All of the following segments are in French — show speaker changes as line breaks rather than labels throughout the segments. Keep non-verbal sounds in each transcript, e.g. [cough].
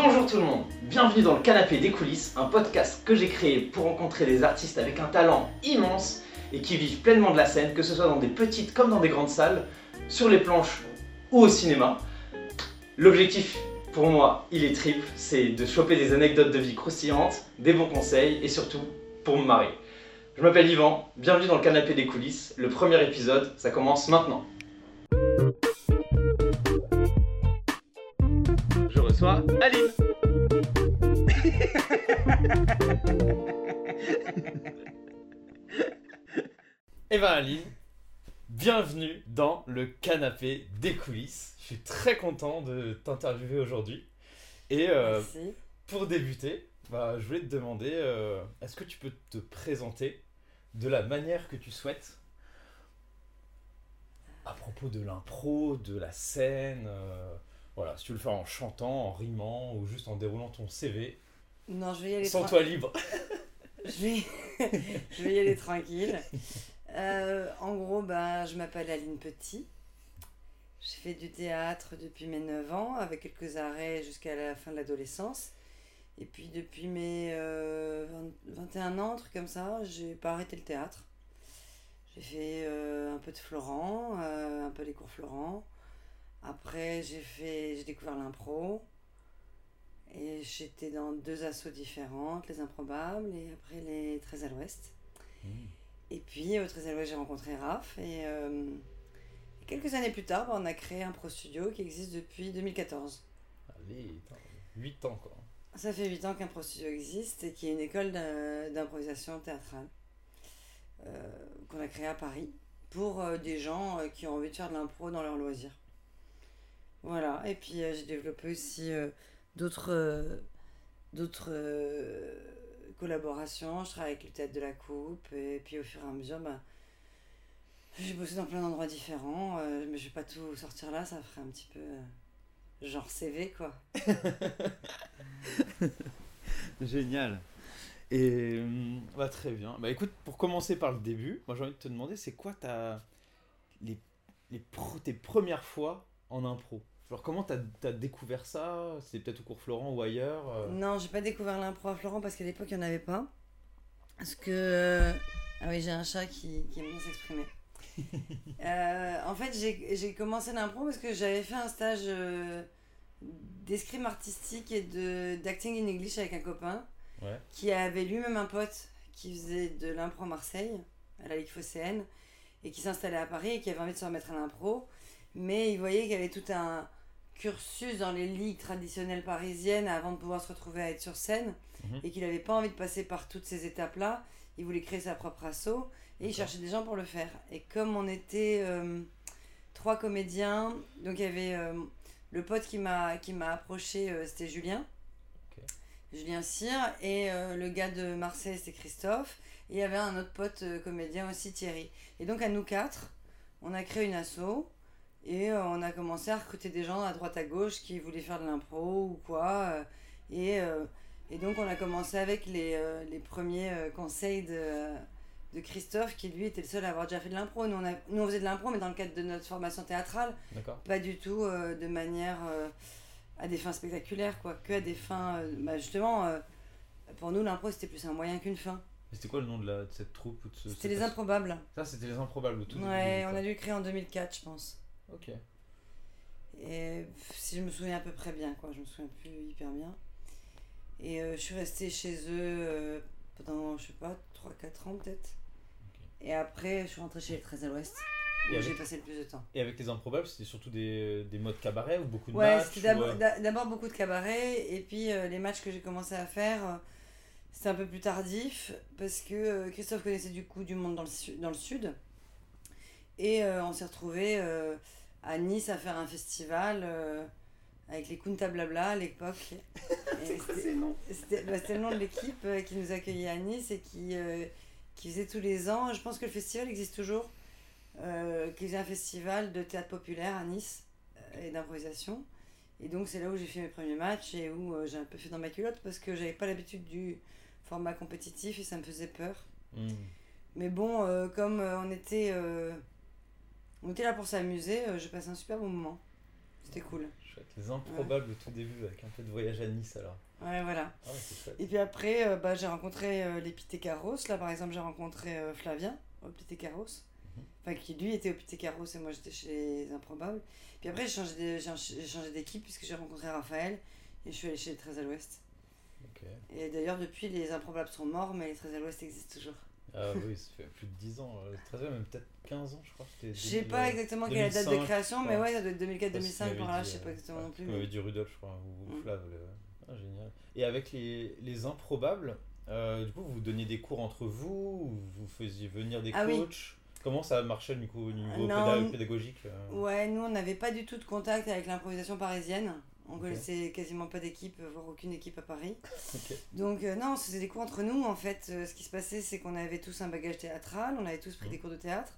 Bonjour tout le monde, bienvenue dans le canapé des coulisses, un podcast que j'ai créé pour rencontrer des artistes avec un talent immense et qui vivent pleinement de la scène, que ce soit dans des petites comme dans des grandes salles, sur les planches ou au cinéma. L'objectif pour moi, il est triple, c'est de choper des anecdotes de vie croustillantes, des bons conseils et surtout pour me marrer. Je m'appelle Yvan, bienvenue dans le canapé des coulisses. Le premier épisode, ça commence maintenant. Eh ben Aline, bienvenue dans le canapé des coulisses. Je suis très content de t'interviewer aujourd'hui. Et euh,
Merci.
pour débuter, bah, je voulais te demander, euh, est-ce que tu peux te présenter de la manière que tu souhaites? À propos de l'impro, de la scène euh, Voilà, si tu veux le faire en chantant, en rimant ou juste en déroulant ton CV,
Non, je vais y aller,
sens-toi libre.
tra- [laughs] je vais... [laughs] je vais y aller tranquille. [laughs] Euh, en gros, bah, je m'appelle Aline Petit. J'ai fait du théâtre depuis mes 9 ans, avec quelques arrêts jusqu'à la fin de l'adolescence. Et puis depuis mes euh, 20 21 ans, un truc comme ça, j'ai pas arrêté le théâtre. J'ai fait euh, un peu de Florent, euh, un peu les cours Florent. Après, j'ai fait, découvert l'impro. Et j'étais dans deux assos différentes, les improbables et après les très à l'ouest. Et puis au l'ouest, j'ai rencontré Raph. Et euh, quelques années plus tard, bah, on a créé un pro studio qui existe depuis 2014.
Allez, 8 ans quoi.
Ça fait 8 ans qu'un pro studio existe et qui est une école d'im- d'improvisation théâtrale euh, qu'on a créée à Paris pour euh, des gens qui ont envie de faire de l'impro dans leur loisir. Voilà, et puis j'ai développé aussi d'autres d'autres collaborations. Je travaille avec le théâtre de la Coupe et puis au fur et à mesure, bah, j'ai bossé dans plein d'endroits différents, euh, mais je vais pas tout sortir là, ça ferait un petit peu euh, genre CV quoi. [laughs]
Génial. Et hum, bah, très bien. Bah écoute, pour commencer par le début, moi j'ai envie de te demander, c'est quoi ta les, les pro- tes premières fois en impro? Genre comment t'as as découvert ça? C'est peut-être au cours Florent ou ailleurs euh
Non, j'ai pas découvert l'impro à Florent parce qu'à l'époque, il n'y en avait pas. Parce que. Ah oui, j'ai un chat qui, qui aime bien s'exprimer. [laughs] Euh, en fait, j'ai commencé l'impro parce que j'avais fait un stage euh, d'escrime artistique et d'acting in English avec un copain
Ouais.
qui avait lui-même un pote qui faisait de l'impro à Marseille, à la Ligue Phocéenne, et qui s'installait à Paris et qui avait envie de se remettre à l'impro. Mais il voyait qu'il y avait tout un cursus dans les ligues traditionnelles parisiennes avant de pouvoir se retrouver à être sur scène
Mhm.
et qu'il n'avait pas envie de passer par toutes ces étapes-là. Il voulait créer sa propre asso et il cherchait des gens pour le faire. Et comme on était euh, trois comédiens, donc il y avait euh, le pote qui m'a qui m'a approché, euh, c'était Julien. Julien Cyr et le gars de Marseille c'était Christophe et il y avait un autre pote comédien aussi Thierry et donc à nous quatre on a créé une asso et euh, on a commencé à recruter des gens à droite à gauche qui voulaient faire de l'impro ou quoi euh, et, euh, et donc on a commencé avec les, les premiers conseils de, de Christophe qui lui était le seul à avoir déjà fait de l'impro nous, on a- nous on faisait de l'impro mais dans le cadre de notre formation théâtrale
D'accord.
pas du tout de manière à des fins spectaculaires, quoi, que à des fins. euh, bah, justement, euh, pour nous, l'impro c'était plus un moyen qu'une fin.
C'était quoi le nom de, la, de cette troupe ce-
C'était les improbables.
Ça c'était les improbables au tout début,
Ouais, on a dû le créer en 2004, je pense.
Ok.
Et si je me souviens à peu près bien, quoi, je me souviens plus hyper bien. Et euh, je suis restée chez eux euh, pendant, je sais pas, 3-4 ans peut-être. Et après, je suis rentrée chez les 13 à l'Ouest, où
avec-
j'ai passé le plus de temps.
Et avec les improbables, c'était surtout des, des modes cabaret ou beaucoup de
Ouais,
matchs
c'était d'abord
euh,
d'a- d'abord beaucoup de cabaret et puis euh, les matchs que j'ai commencé à faire, c'était un peu plus tardif parce que Christophe connaissait du coup du monde dans le, su- dans le sud et on s'est retrouvé à Nice à faire un festival euh, avec les Kunta Blabla à l'époque. [laughs] C'était- bah, c'était le nom de l'équipe euh, qui nous accueillait à Nice et qui, euh, qui faisait tous les ans, je pense que le festival existe toujours, euh, qui faisait un festival de théâtre populaire à Nice euh, et d'improvisation. Et donc c'est là où j'ai fait mes premiers matchs et où euh, j'ai un peu fait dans ma culotte parce que j'avais pas l'habitude du format compétitif et ça me faisait peur.
hmm.
Mais bon, euh, comme euh, on était, euh, on était là pour s'amuser, euh, j'ai passé un super bon moment. C'était cool.
Chouette. Les improbables au tout début avec un peu de voyage à Nice alors.
Ouais, voilà.
Ah ouais, c'est chouette.
Et puis après, euh, bah, j'ai rencontré euh, les. Là, par exemple, j'ai rencontré euh, Flavien au Pitécaros.
Mhm.
Enfin, qui lui était au Pitécaros et moi j'étais chez les Improbables. Puis après, j'ai changé d'équipe puisque j'ai rencontré Raphaël et je suis allée chez les 13 à l'Ouest. Et d'ailleurs, depuis, les Improbables sont morts, mais les 13 à l'Ouest existent toujours.
Ah oui, ça fait plus de 10 ans. euh, 13 ans, même peut-être 15 ans, je crois.
Je sais
2000,
pas
euh,
exactement quelle est la date de
2005,
création, mais ouais, ça doit être 2004-2005
Ouais, c'est ce qu'il
par là, je sais pas
euh,
exactement
ouais,
non plus.
Il m'avait dit Rudolf, je crois, ou,
Mm.
Flav. le- Ah, génial. Et avec les, les improbables, euh, du coup, vous donniez des cours entre vous, ou vous faisiez venir des
Ah oui.
coachs? Comment ça marchait du coup au niveau
Non,
pédagogique euh
Ouais, nous on n'avait pas du tout de contact avec l'improvisation parisienne. On
Ok.
connaissait quasiment pas d'équipe, voire aucune équipe à Paris. [laughs]
Ok.
Donc euh, non, on se faisait des cours entre nous. En fait, Euh, ce qui se passait, c'est qu'on avait tous un bagage théâtral, on avait tous pris
Mhm.
des cours de théâtre.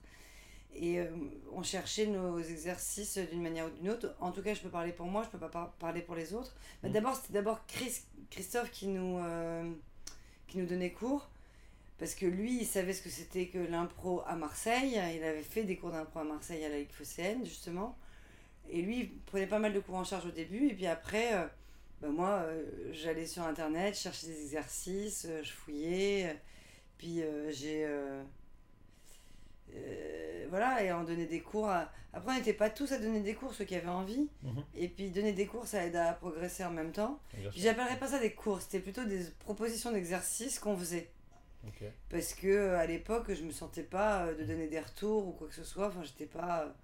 Et euh, on cherchait nos exercices d'une manière ou d'une autre. En tout cas, je peux parler pour moi, je peux pas par- parler pour les autres. Mais
Mhm.
D'abord, c'était d'abord Chris, Christophe qui nous, euh, qui nous donnait cours. Parce que lui, il savait ce que c'était que l'impro à Marseille. Il avait fait des cours d'impro à Marseille à la Ligue Phocéenne, justement. Et lui, il prenait pas mal de cours en charge au début. Et puis après, euh, bah, moi, euh, j'allais sur Internet, chercher des exercices, euh, je fouillais. puis j'ai... voilà, et on donnait des cours. à- Après, on n'était pas tous à donner des cours, ceux qui avaient envie.
Mhm.
Et puis donner des cours, ça aide à progresser en même temps. J'appellerais pas ça des cours, c'était plutôt des propositions d'exercices qu'on faisait. Parce que à l'époque, je me sentais pas de donner des retours ou quoi que ce soit. Enfin, j'étais pas.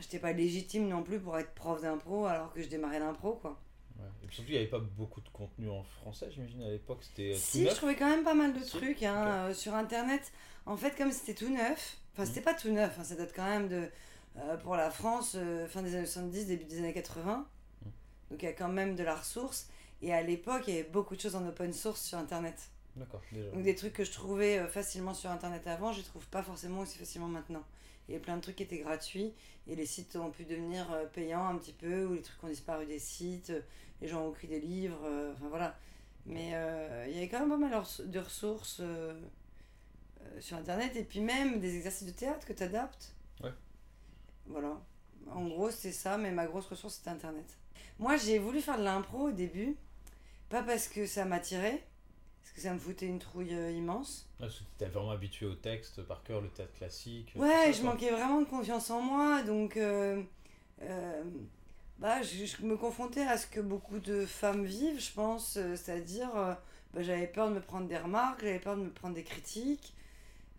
J'étais pas légitime non plus pour être prof d'impro alors que je démarrais l'impro quoi.
Ouais. Et puis surtout, il n'y avait pas beaucoup de contenu en français, j'imagine, à l'époque. C'était euh,
Si, je trouvais quand même pas mal de
Si,
trucs hein, euh, sur internet. En fait, comme c'était tout neuf, enfin, c'était pas tout neuf, hein, ça date quand même de. euh, pour la France, euh, fin des années 70, début des années 80.
Mm.
Donc il y a quand même de la ressource. Et à l'époque, il y avait beaucoup de choses en open source sur internet.
D'accord, déjà.
Donc des trucs que je trouvais facilement sur internet avant, je les trouve pas forcément aussi facilement maintenant. Il y a plein de trucs qui étaient gratuits et les sites ont pu devenir euh, payants un petit peu ou les trucs ont disparu des sites, euh, les gens ont écrit des livres, euh, enfin voilà. Mais euh, il y avait quand même pas mal de- ressources euh, sur internet et puis même des exercices de théâtre que tu adaptes.
Ouais.
Voilà. En gros, c'est ça, mais ma grosse ressource c'était internet. Moi, j'ai voulu faire de l'impro au début, pas parce que ça m'attirait, que ça me foutait une trouille euh, immense.
Ah, parce que tu étais vraiment habitué au texte, par cœur, le théâtre classique.
Ouais,
ça,
je
quoi.
manquais vraiment de confiance en moi, donc euh, euh, bah, je, je me confrontais à ce que beaucoup de femmes vivent, je pense, c'est-à-dire bah, j'avais peur de me prendre des remarques, j'avais peur de me prendre des critiques.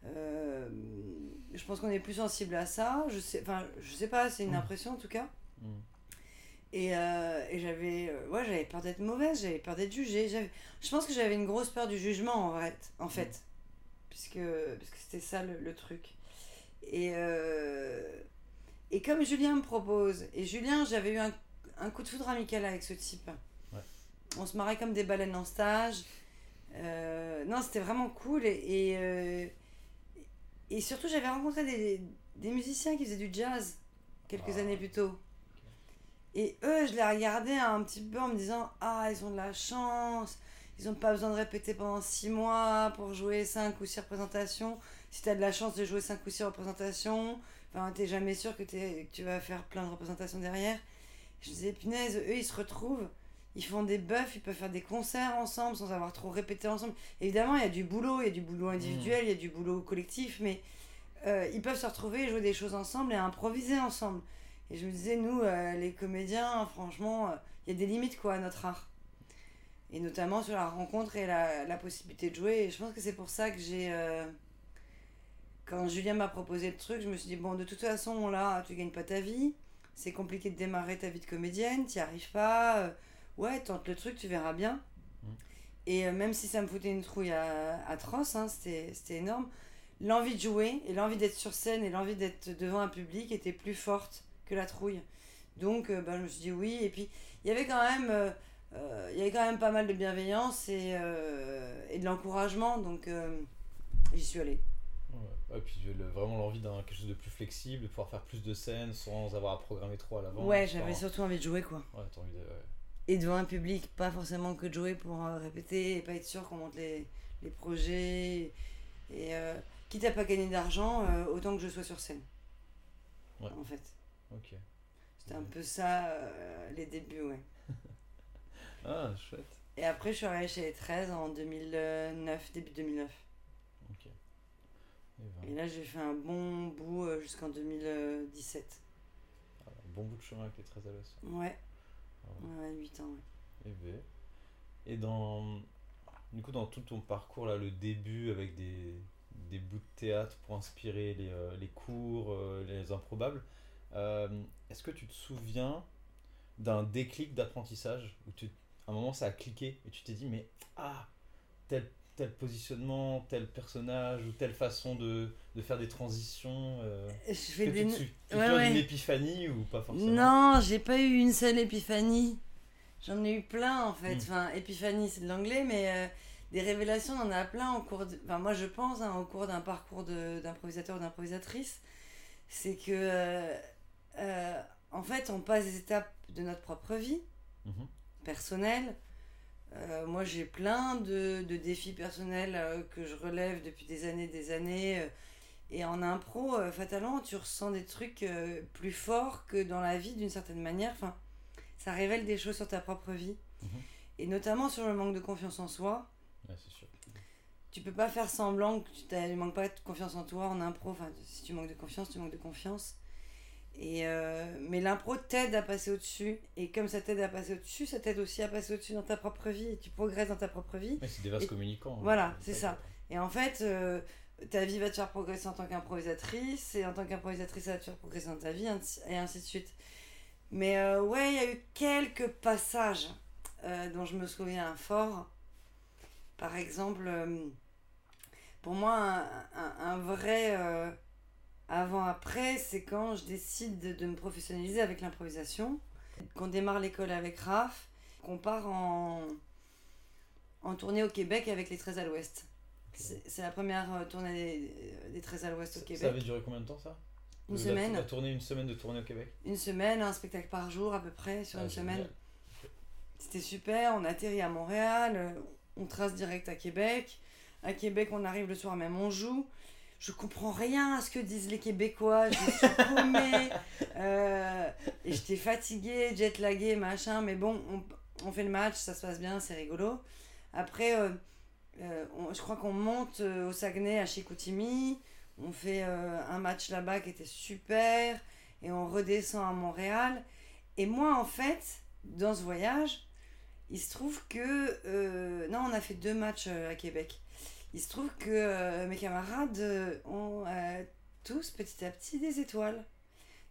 Je pense qu'on est plus sensible à ça, je sais, enfin, je sais pas, c'est une
Mm.
impression en tout cas.
Mm.
Et, euh, et j'avais euh, ouais, j'avais peur d'être mauvaise, j'avais peur d'être jugée. j'avais- Je pense que j'avais une grosse peur du jugement en fait, en fait puisque, puisque c'était ça le, le truc. Et, euh, et comme Julien me propose, et Julien, j'avais eu un, un coup de foudre amical avec ce type.
Ouais.
On se marrait comme des baleines en stage. Euh, non, c'était vraiment cool. Et, et, euh, et surtout, j'avais rencontré des, des musiciens qui faisaient du jazz quelques
Ah.
années plus tôt. Et eux, je les regardais un petit peu en me disant Ah, ils ont de la chance, ils n'ont pas besoin de répéter pendant six mois pour jouer cinq ou six représentations. Si tu as de la chance de jouer cinq ou six représentations, enfin, t'es jamais sûr que, t'es- que tu vas faire plein de représentations derrière. Je disais, punaise, eux, ils se retrouvent, ils font des buffs, ils peuvent faire des concerts ensemble sans avoir trop répété ensemble. Évidemment, il y a du boulot, il y a du boulot individuel, il y a du boulot collectif, mais euh, ils peuvent se retrouver et jouer des choses ensemble et improviser ensemble. Et je me disais, nous, euh, les comédiens, franchement, euh, il y a des limites quoi à notre art. Et notamment sur la rencontre et la, la possibilité de jouer. Et je pense que c'est pour ça que j'ai. euh, quand Julien m'a proposé le truc, je me suis dit, bon, de toute façon, là, tu gagnes pas ta vie. C'est compliqué de démarrer ta vie de comédienne, tu arrives pas. ouais, tente le truc, tu verras bien.
Mm.
Et même si ça me foutait une trouille à- atroce, hein, c'était énorme, l'envie de jouer et l'envie d'être sur scène et l'envie d'être devant un public était plus forte que la trouille. Donc, euh, ben, je me suis dit oui. Et puis, il y avait quand même, euh, euh, il y avait quand même pas mal de bienveillance et, et de l'encouragement. Donc, j'y suis allée.
Ouais. Ouais, puis le- vraiment l'envie d'un quelque chose de plus flexible, de pouvoir faire plus de scènes sans avoir à programmer trop à l'avance.
ouais, j'avais surtout envie de jouer, quoi.
Ouais, t'as envie de. ouais.
Et devant un public, pas forcément que de jouer pour euh, répéter et pas être sûr qu'on monte les, les projets. Et euh, quitte à pas gagner d'argent, euh, autant que je sois sur scène.
Ouais.
En fait.
Ok.
C'était un peu ça, euh, les débuts, ouais. [laughs]
Ah, chouette.
Et après, je suis arrivée chez les 13 en 2009, début 2009.
Ok. Et ben,
Et là, j'ai fait un bon bout euh, jusqu'en 2017.
ah, un bon bout de chemin avec les 13 à l'os.
Ouais,
Ah
ouais, 8 ans, ouais.
Et ben, Et dans, du coup, dans tout ton parcours, là, le début avec des, des bouts de théâtre pour inspirer les, euh, les cours, euh, les improbables, euh, est-ce que tu te souviens d'un déclic d'apprentissage où tu, à un moment ça a cliqué et tu t'es dit, mais ah, tel, tel positionnement, tel personnage ou telle façon de, de faire des transitions euh,
Je
que
des...
tu tu
Ouais,
d'une épiphanie ou pas forcément?
Non, j'ai pas eu une seule épiphanie. J'en ai eu plein en fait.
Mm.
Enfin, épiphanie c'est de l'anglais, mais euh, des révélations, on en a plein au cours. de- Enfin, moi je pense hein, au cours d'un parcours d'improvisateur ou d'improvisatrice, c'est que euh, euh, en fait on passe des étapes de notre propre vie
Mhm.
personnelle. Euh, moi j'ai plein de, de défis personnels euh, que je relève depuis des années, des années. et en impro, fatalement, tu ressens des trucs plus forts que dans la vie d'une certaine manière. Enfin, ça révèle des choses sur ta propre vie.
Mhm.
Et notamment sur le manque de confiance en soi.
Ouais, c'est sûr.
Tu peux pas faire semblant que tu ne manques pas de confiance en toi en impro. Enfin, si tu manques de confiance, tu manques de confiance. Et euh, mais l'impro t'aide à passer au-dessus. Et comme ça t'aide à passer au-dessus, ça t'aide aussi à passer au-dessus dans ta propre vie. Et tu progresses dans ta propre vie.
Ouais, c'est des vases
Et-
communicants. hein.
voilà, c'est ça. Et en fait, euh, ta vie va te faire progresser en tant qu'improvisatrice, et en tant qu'improvisatrice, ça va te faire progresser dans ta vie, et ainsi de suite. Mais euh, ouais, il y a eu quelques passages dont je me souviens fort. Par exemple, pour moi, un, un- un vrai avant-après, c'est quand je décide de, de me professionnaliser avec l'improvisation, qu'on démarre l'école avec Raph, qu'on part en, en tournée au Québec avec les 13 à l'Ouest. C'est la première euh, tournée des, des 13 à l'Ouest au Québec.
Ça avait duré combien de temps ça?
Une
La-
semaine.
La tournée, une semaine de tournée au Québec?
Une semaine, un spectacle par jour à peu près sur
Ah,
une semaine. C'était super, on atterrit à Montréal, euh, on trace direct à Québec. À Québec, on arrive le soir même, on joue. Je comprends rien à ce que disent les Québécois, je suis paumée. [laughs] euh, et j'étais fatiguée, jet laguée, machin. Mais bon, on, on fait le match, ça se passe bien, c'est rigolo. Après, euh, euh, on- je crois qu'on monte au Saguenay à Chicoutimi. On fait un match là-bas qui était super. Et on redescend à Montréal. Et moi, en fait, dans ce voyage, il se trouve que. non, on a fait deux matchs à Québec. Il se trouve que euh, mes camarades euh, ont euh, tous petit à petit des étoiles.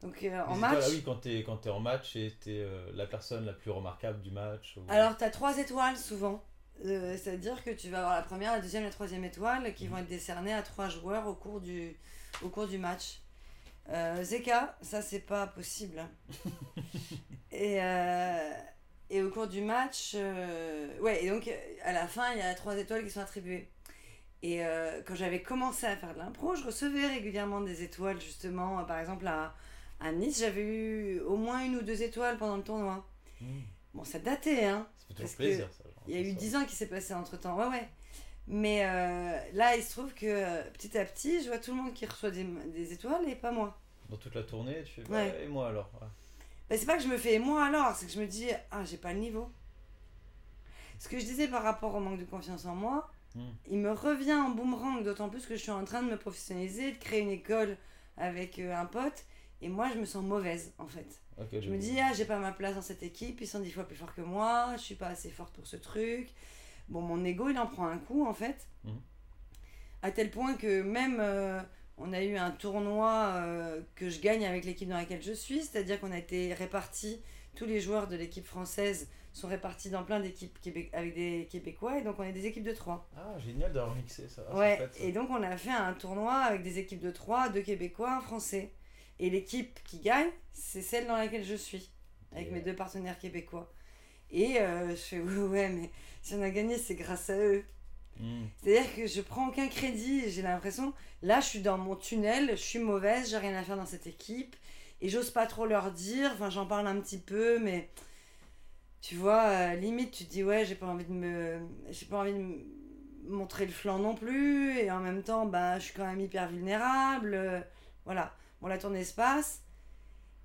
Donc euh, en match.
étoiles, ah oui, quand t'es quand en match et t'es euh, la personne la plus remarquable du match. ou-
Alors, tu as trois étoiles souvent. Euh, C'est-à-dire que tu vas avoir la première, la deuxième, la troisième étoile qui
Mhm.
vont être décernées à trois joueurs au cours du, au cours du match. Zeka, ça c'est pas possible. [laughs] et, et au cours du match, ouais, et donc à la fin, il y a trois étoiles qui sont attribuées. Et euh, quand j'avais commencé à faire de l'impro, je recevais régulièrement des étoiles, justement. Par exemple, à, à Nice, j'avais eu au moins une ou deux étoiles pendant le tournoi.
Mmh.
Bon, ça datait, hein.
Ça fait toujours plaisir ça.
Il y a eu. 10 ans qui s'est passé entre temps, ouais, ouais. Mais euh, là, il se trouve que euh, petit à petit, je vois tout le monde qui reçoit des, des étoiles et pas moi.
Dans toute la tournée, tu fais.
Ouais,
et moi alors Ouais.
Bah, c'est pas que je me fais moi alors, c'est que je me dis, ah, j'ai pas le niveau. Ce que je disais par rapport au manque de confiance en moi,
Mm.
il me revient en boomerang, d'autant plus que je suis en train de me professionnaliser, de créer une école avec euh, un pote, et moi, je me sens mauvaise en fait. Je me dis, ah, j'ai pas ma place dans cette équipe, ils sont dix fois plus forts que moi, je suis pas assez forte pour ce truc. Bon, mon ego, il en prend un coup, en fait.
Mhm.
À tel point que même, euh, on a eu un tournoi euh, que je gagne avec l'équipe dans laquelle je suis, c'est-à-dire qu'on a été répartis, tous les joueurs de l'équipe française sont répartis dans plein d'équipes Québec- avec des Québécois, et donc on est des équipes de trois.
Ah, génial d'avoir mixé ça.
Ouais, et donc on a fait un tournoi avec des équipes de 3, deux Québécois, un Français. Et l'équipe qui gagne, c'est celle dans laquelle je suis, avec
Et
mes deux partenaires québécois. Et euh, je fais ouais, ouais, mais si on a gagné, c'est grâce à eux.
Mm.
C'est-à-dire que je prends aucun crédit, j'ai l'impression, là je suis dans mon tunnel, je suis mauvaise, j'ai rien à faire dans cette équipe, et j'ose pas trop leur dire, enfin j'en parle un petit peu, mais tu vois, euh, limite tu te dis ouais, j'ai pas envie de me. J'ai pas envie de me montrer le flanc non plus, et en même temps, bah je suis quand même hyper vulnérable, euh, voilà. Bon, la tournée se passe,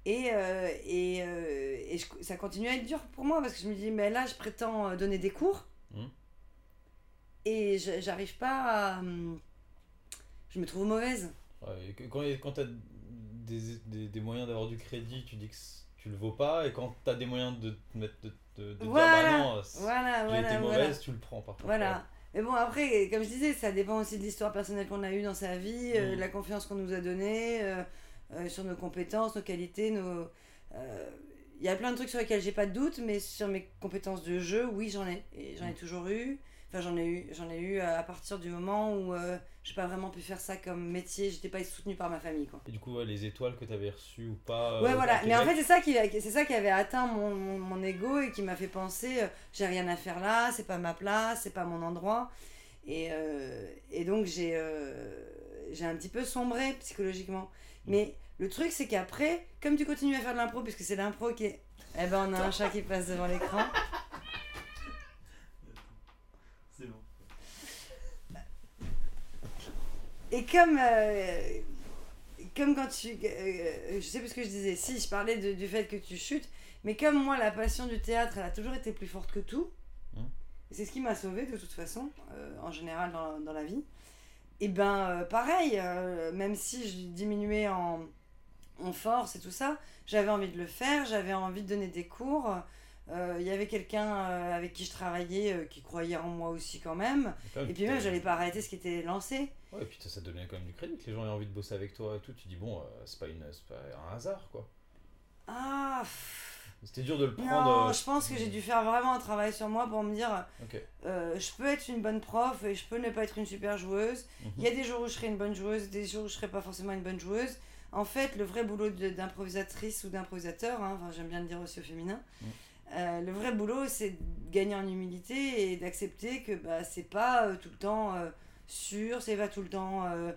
Et, euh, et, et je- ça continue à être dur pour moi parce que je me dis, mais là, je prétends donner des cours
Mhm.
et j'arrive pas à. hum, Je me trouve mauvaise.
Ouais, et que- quand quand tu as des, des, des moyens d'avoir du crédit, tu dis que tu le vaux pas, et quand tu as des moyens de te mettre de, de, de
Voilà,
dire bah non, c-
Voilà, voilà,
été
voilà.
mauvaise, tu le prends par contre.
Voilà. Mais bon, après, comme je disais, ça dépend aussi de l'histoire personnelle qu'on a eue dans sa vie, euh,
Mhm.
de la confiance qu'on nous a donnée, euh, euh, sur nos compétences, nos qualités, nos. euh, Il y a plein de trucs sur lesquels j'ai pas de doute, mais sur mes compétences de jeu, oui, j'en ai. J'en ai
Mhm.
toujours eu. Enfin, j'en ai eu, j'en ai eu à à partir du moment où euh, j'ai pas vraiment pu faire ça comme métier, j'étais pas soutenue par ma famille, quoi.
Et du coup, ouais, les étoiles que tu avais reçues ou pas.
Ouais,
euh,
voilà.
à
Mais en fait, c'est ça qui, c'est ça qui avait atteint mon, mon, mon ego et qui m'a fait penser euh, j'ai rien à faire là, c'est pas ma place, c'est pas mon endroit. Et, euh, et donc, j'ai, euh, j'ai un petit peu sombré psychologiquement. Mais le truc, c'est qu'après, comme tu continues à faire de l'impro, puisque c'est l'impro qui est. Eh ben, on a un chat qui passe devant l'écran. [laughs]
C'est bon.
Et comme, euh, comme quand tu. euh, je sais plus ce que je disais. Si, je parlais de- du fait que tu chutes. Mais comme moi, la passion du théâtre, elle a toujours été plus forte que tout. Et c'est ce qui m'a sauvée de toute façon, euh, en général dans, dans la vie. Et ben, euh, pareil, euh, même si je diminuais en, en force et tout ça, j'avais envie de le faire, j'avais envie de donner des cours. Euh, Il y avait quelqu'un euh, avec qui je travaillais euh, qui croyait en moi aussi quand même. Et puis même, j'allais pas arrêter ce qui était lancé.
Ouais, et puis ça donnait quand même du crédit, que les gens aient envie de bosser avec toi et tout. Tu dis, bon, c'est pas, une, c'est pas un hasard quoi.
Ah,
C'était dur de le
non,
prendre. euh,
je pense que j'ai dû faire vraiment un travail sur moi pour me dire
Ok.
euh, je peux être une bonne prof et je peux ne pas être une super joueuse.
Mhm.
Il y a des jours où je serai une bonne joueuse, des jours où je serai pas forcément une bonne joueuse. En fait, le vrai boulot d'improvisatrice ou d'improvisateur, hein, enfin, j'aime bien le dire aussi au féminin,
Mhm.
Euh, le vrai boulot c'est de gagner en humilité et d'accepter que bah, c'est pas euh, tout le temps euh, sûr, c'est pas tout le temps euh,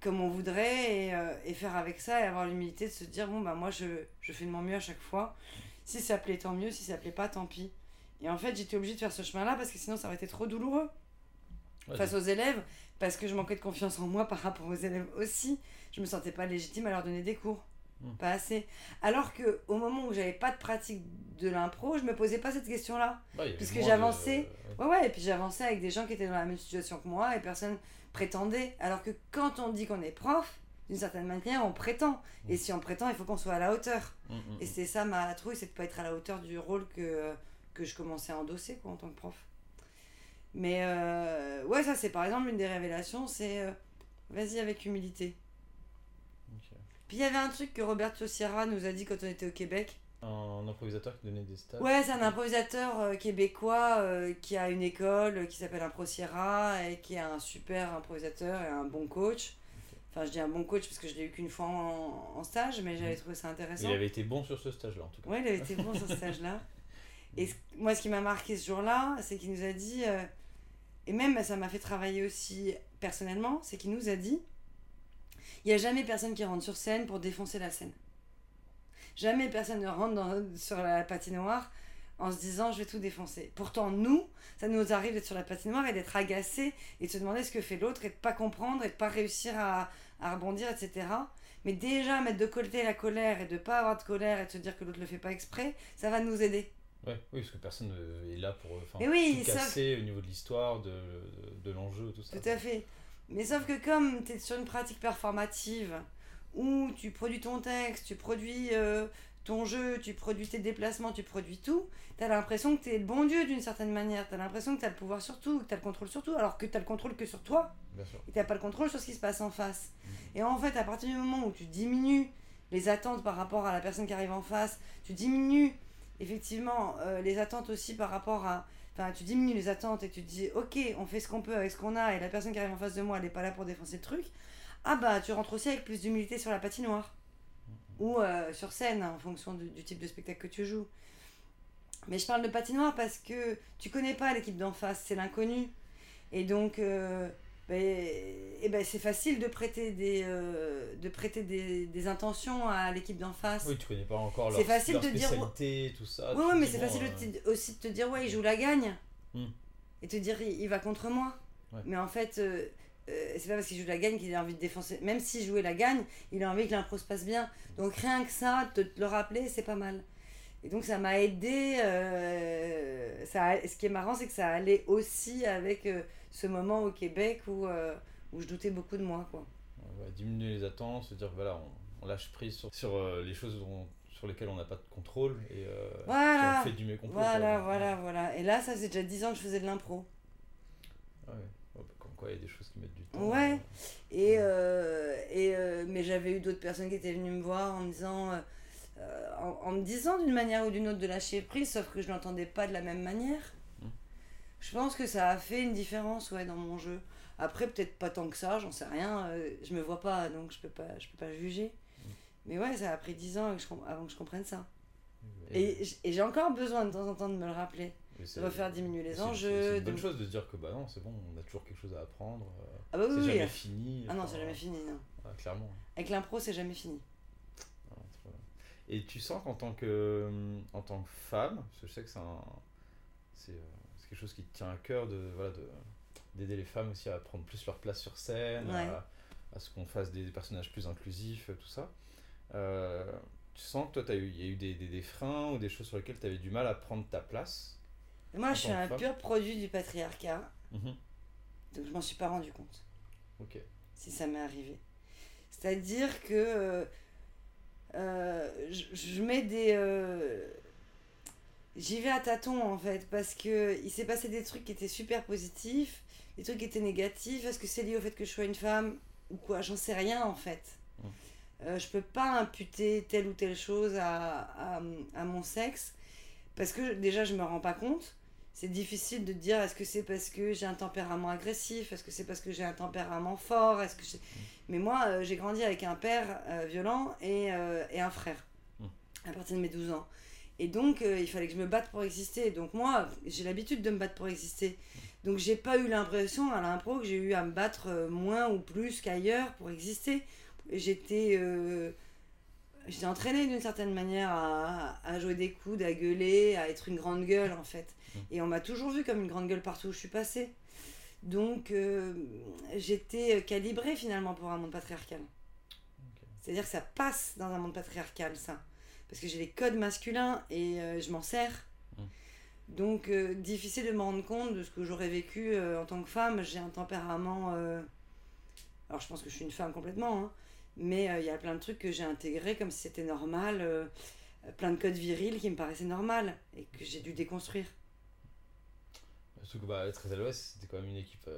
comme on voudrait et, et faire avec ça et avoir l'humilité de se dire bon bah moi je, je fais de mon mieux à chaque fois. Si ça plaît tant mieux, si ça plaît pas tant pis. Et en fait j'étais obligée de faire ce chemin là parce que sinon ça aurait été trop douloureux
Ouais,
face aux élèves parce que je manquais de confiance en moi par rapport aux élèves aussi. Je me sentais pas légitime à leur donner des cours.
Mm.
Pas assez. Alors que au moment où j'avais pas de pratique de l'impro, je me posais pas cette question là.
Ouais, il y avait
Puisque
de-
j'avançais.
ouais.
Ouais, ouais, et puis j'avançais avec des gens qui étaient dans la même situation que moi et personne prétendait. Alors que quand on dit qu'on est prof, d'une certaine manière, on prétend. Et
Mm.
si on prétend, il faut qu'on soit à la hauteur.
Mm, mm,
Et c'est ça ma trouille, c'est de pas être à la hauteur du rôle que, que je commençais à endosser quoi, en tant que prof. Mais euh, ouais, ça c'est par exemple une des révélations, c'est euh, vas-y avec humilité. Puis il y avait un truc que Roberto Sierra nous a dit quand on était au Québec.
Un improvisateur qui donnait des stages.
Ouais, c'est un improvisateur euh, québécois euh, qui a une école euh, qui s'appelle Impro Sierra et qui est un super improvisateur et un bon coach. Enfin, je dis un bon coach parce que je l'ai eu qu'une fois en, en stage, mais j'avais trouvé ça intéressant.
Il avait été bon sur ce stage-là en tout cas.
Ouais, il avait été bon sur ce [laughs] stage-là. Et ce- moi, ce qui m'a marqué ce jour-là, c'est qu'il nous a dit, euh, et même ça m'a fait travailler aussi personnellement, c'est qu'il nous a dit il n'y a jamais personne qui rentre sur scène pour défoncer la scène. Jamais personne ne rentre dans- sur la patinoire en se disant je vais tout défoncer. Pourtant, nous, ça nous arrive d'être sur la patinoire et d'être agacé et de se demander ce que fait l'autre et de pas comprendre et de pas réussir à, à rebondir, etc. Mais déjà, mettre de côté la colère et de pas avoir de colère et de se dire que l'autre le fait pas exprès, ça va nous aider.
Ouais, oui, parce que personne est là pour euh, enfin,
oui,
tout casser au niveau de l'histoire, de, de, de l'enjeu, tout ça.
Tout à fait. Mais sauf que comme tu es sur une pratique performative où tu produis ton texte, tu produis euh, ton jeu, tu produis tes déplacements, tu produis tout, tu as l'impression que tu es le bon Dieu d'une certaine manière. Tu as l'impression que tu as le pouvoir sur tout, que tu as le contrôle sur tout, alors que tu as le contrôle que sur toi
Bien sûr.
et tu pas le contrôle sur ce qui se passe en face. Et en fait, à partir du moment où tu diminues les attentes par rapport à la personne qui arrive en face, tu diminues effectivement euh, les attentes aussi par rapport à... Enfin, tu diminues les attentes et tu te dis, ok, on fait ce qu'on peut avec ce qu'on a et la personne qui arrive en face de moi, elle n'est pas là pour défoncer le truc. Ah bah, tu rentres aussi avec plus d'humilité sur la patinoire. Ou euh, sur scène, en fonction du, du type de spectacle que tu joues. Mais je parle de patinoire parce que tu connais pas l'équipe d'en face, c'est l'inconnu. Et donc, euh, ben, eh ben, c'est facile de prêter des, euh, de prêter des, des intentions à l'équipe d'en face.
Oui, tu connais pas encore leur,
facile
leur
de dire-
spécialité, tout ça.
Oui,
te
mais c'est facile
euh,
aussi de te dire, ouais, il joue la gagne.
Hmm.
Et te dire, il, il va contre moi.
Ouais.
Mais en fait, euh, euh, c'est pas parce qu'il joue la gagne qu'il a envie de défoncer. Même s'il jouait la gagne, il a envie que l'impro se passe bien. Donc rien que ça, te, te le rappeler, c'est pas mal. Et donc ça m'a aidé. ça, ce qui est marrant, c'est que ça allait aussi avec ce moment au Québec où, euh, où je doutais beaucoup de moi. Quoi.
Diminuer les attentes, se dire voilà, on, on lâche prise sur, sur euh, les choses dont- sur lesquelles on n'a pas de contrôle et euh,
Voilà.
on fait du mieux qu'on peut.
Voilà, voilà, voilà. Et là, ça faisait déjà 10 ans que je faisais de l'impro.
Ouais, ouais, bah, comme quoi il y a des choses qui mettent du temps.
Ouais. Et, euh, et, euh, mais j'avais eu d'autres personnes qui étaient venues me voir en me disant, euh, en, en me disant d'une manière ou d'une autre de lâcher prise, sauf que je l'entendais pas de la même manière. Je pense que ça a fait une différence ouais, dans mon jeu. Après, peut-être pas tant que ça, j'en sais rien. euh, je me vois pas, donc je peux pas, je peux pas juger.
Mm.
Mais ouais, ça a pris 10 ans avant que je comprenne ça.
Et,
j'ai encore besoin de temps en temps de me le rappeler.
et c'est-
refaire diminuer les
c'est-
enjeux,
C'est une bonne
de-
chose de se dire que bah non, c'est bon, on a toujours quelque chose à apprendre. euh,
Ah bah
c'est
oui, oui.
jamais fini.
Ah non, c'est jamais fini, non.
clairement.
Avec l'impro, c'est jamais fini.
Et tu sens qu'en tant que, en tant que femme, parce que je sais que c'est un, c'est, euh, c'est quelque chose qui tient à cœur de, voilà, de, d'aider les femmes aussi à prendre plus leur place sur scène,
Ouais.
à, à ce qu'on fasse des personnages plus inclusifs, tout ça. Euh, tu sens que toi, il y a eu des, des, des freins ou des choses sur lesquelles tu avais du mal à prendre ta place
moi, je suis un
femme
pur produit du patriarcat,
Mhm.
donc je m'en suis pas rendu compte,
Ok.
si ça m'est arrivé. C'est-à-dire que euh, euh, je, je mets des. euh, J'y vais à tâtons en fait, parce que il s'est passé des trucs qui étaient super positifs, des trucs qui étaient négatifs. Est-ce que c'est lié au fait que je sois une femme ou quoi? J'en sais rien en fait.
Mm.
Euh, je peux pas imputer telle ou telle chose à, à, à mon sexe, parce que déjà je me rends pas compte. C'est difficile de dire est-ce que c'est parce que j'ai un tempérament agressif, est-ce que c'est parce que j'ai un tempérament fort, est-ce que j'ai- mais moi euh, j'ai grandi avec un père euh, violent et, euh, et un frère
Mm.
à partir de mes 12 ans. Et donc euh, il fallait que je me batte pour exister. Donc moi j'ai l'habitude de me battre pour exister. Donc j'ai pas eu l'impression à l'impro que j'ai eu à me battre euh, moins ou plus qu'ailleurs pour exister. J'étais euh, j'étais entraînée d'une certaine manière à, à jouer des coudes, à gueuler, à être une grande gueule en fait.
Mm.
Et on m'a toujours vu comme une grande gueule partout où je suis passée. Donc euh, j'étais calibrée finalement pour un monde patriarcal. C'est-à-dire que ça passe dans un monde patriarcal ça. Parce que j'ai les codes masculins et euh, je m'en sers.
Mm.
Donc euh, difficile de me rendre compte de ce que j'aurais vécu euh, en tant que femme. J'ai un tempérament... Alors je pense que je suis une femme complètement. hein. Mais il y a plein de trucs que j'ai intégrés comme si c'était normal. plein de codes virils qui me paraissaient normal et que j'ai dû déconstruire.
Surtout que bah, 13 à l'Ouest, c'était quand même une équipe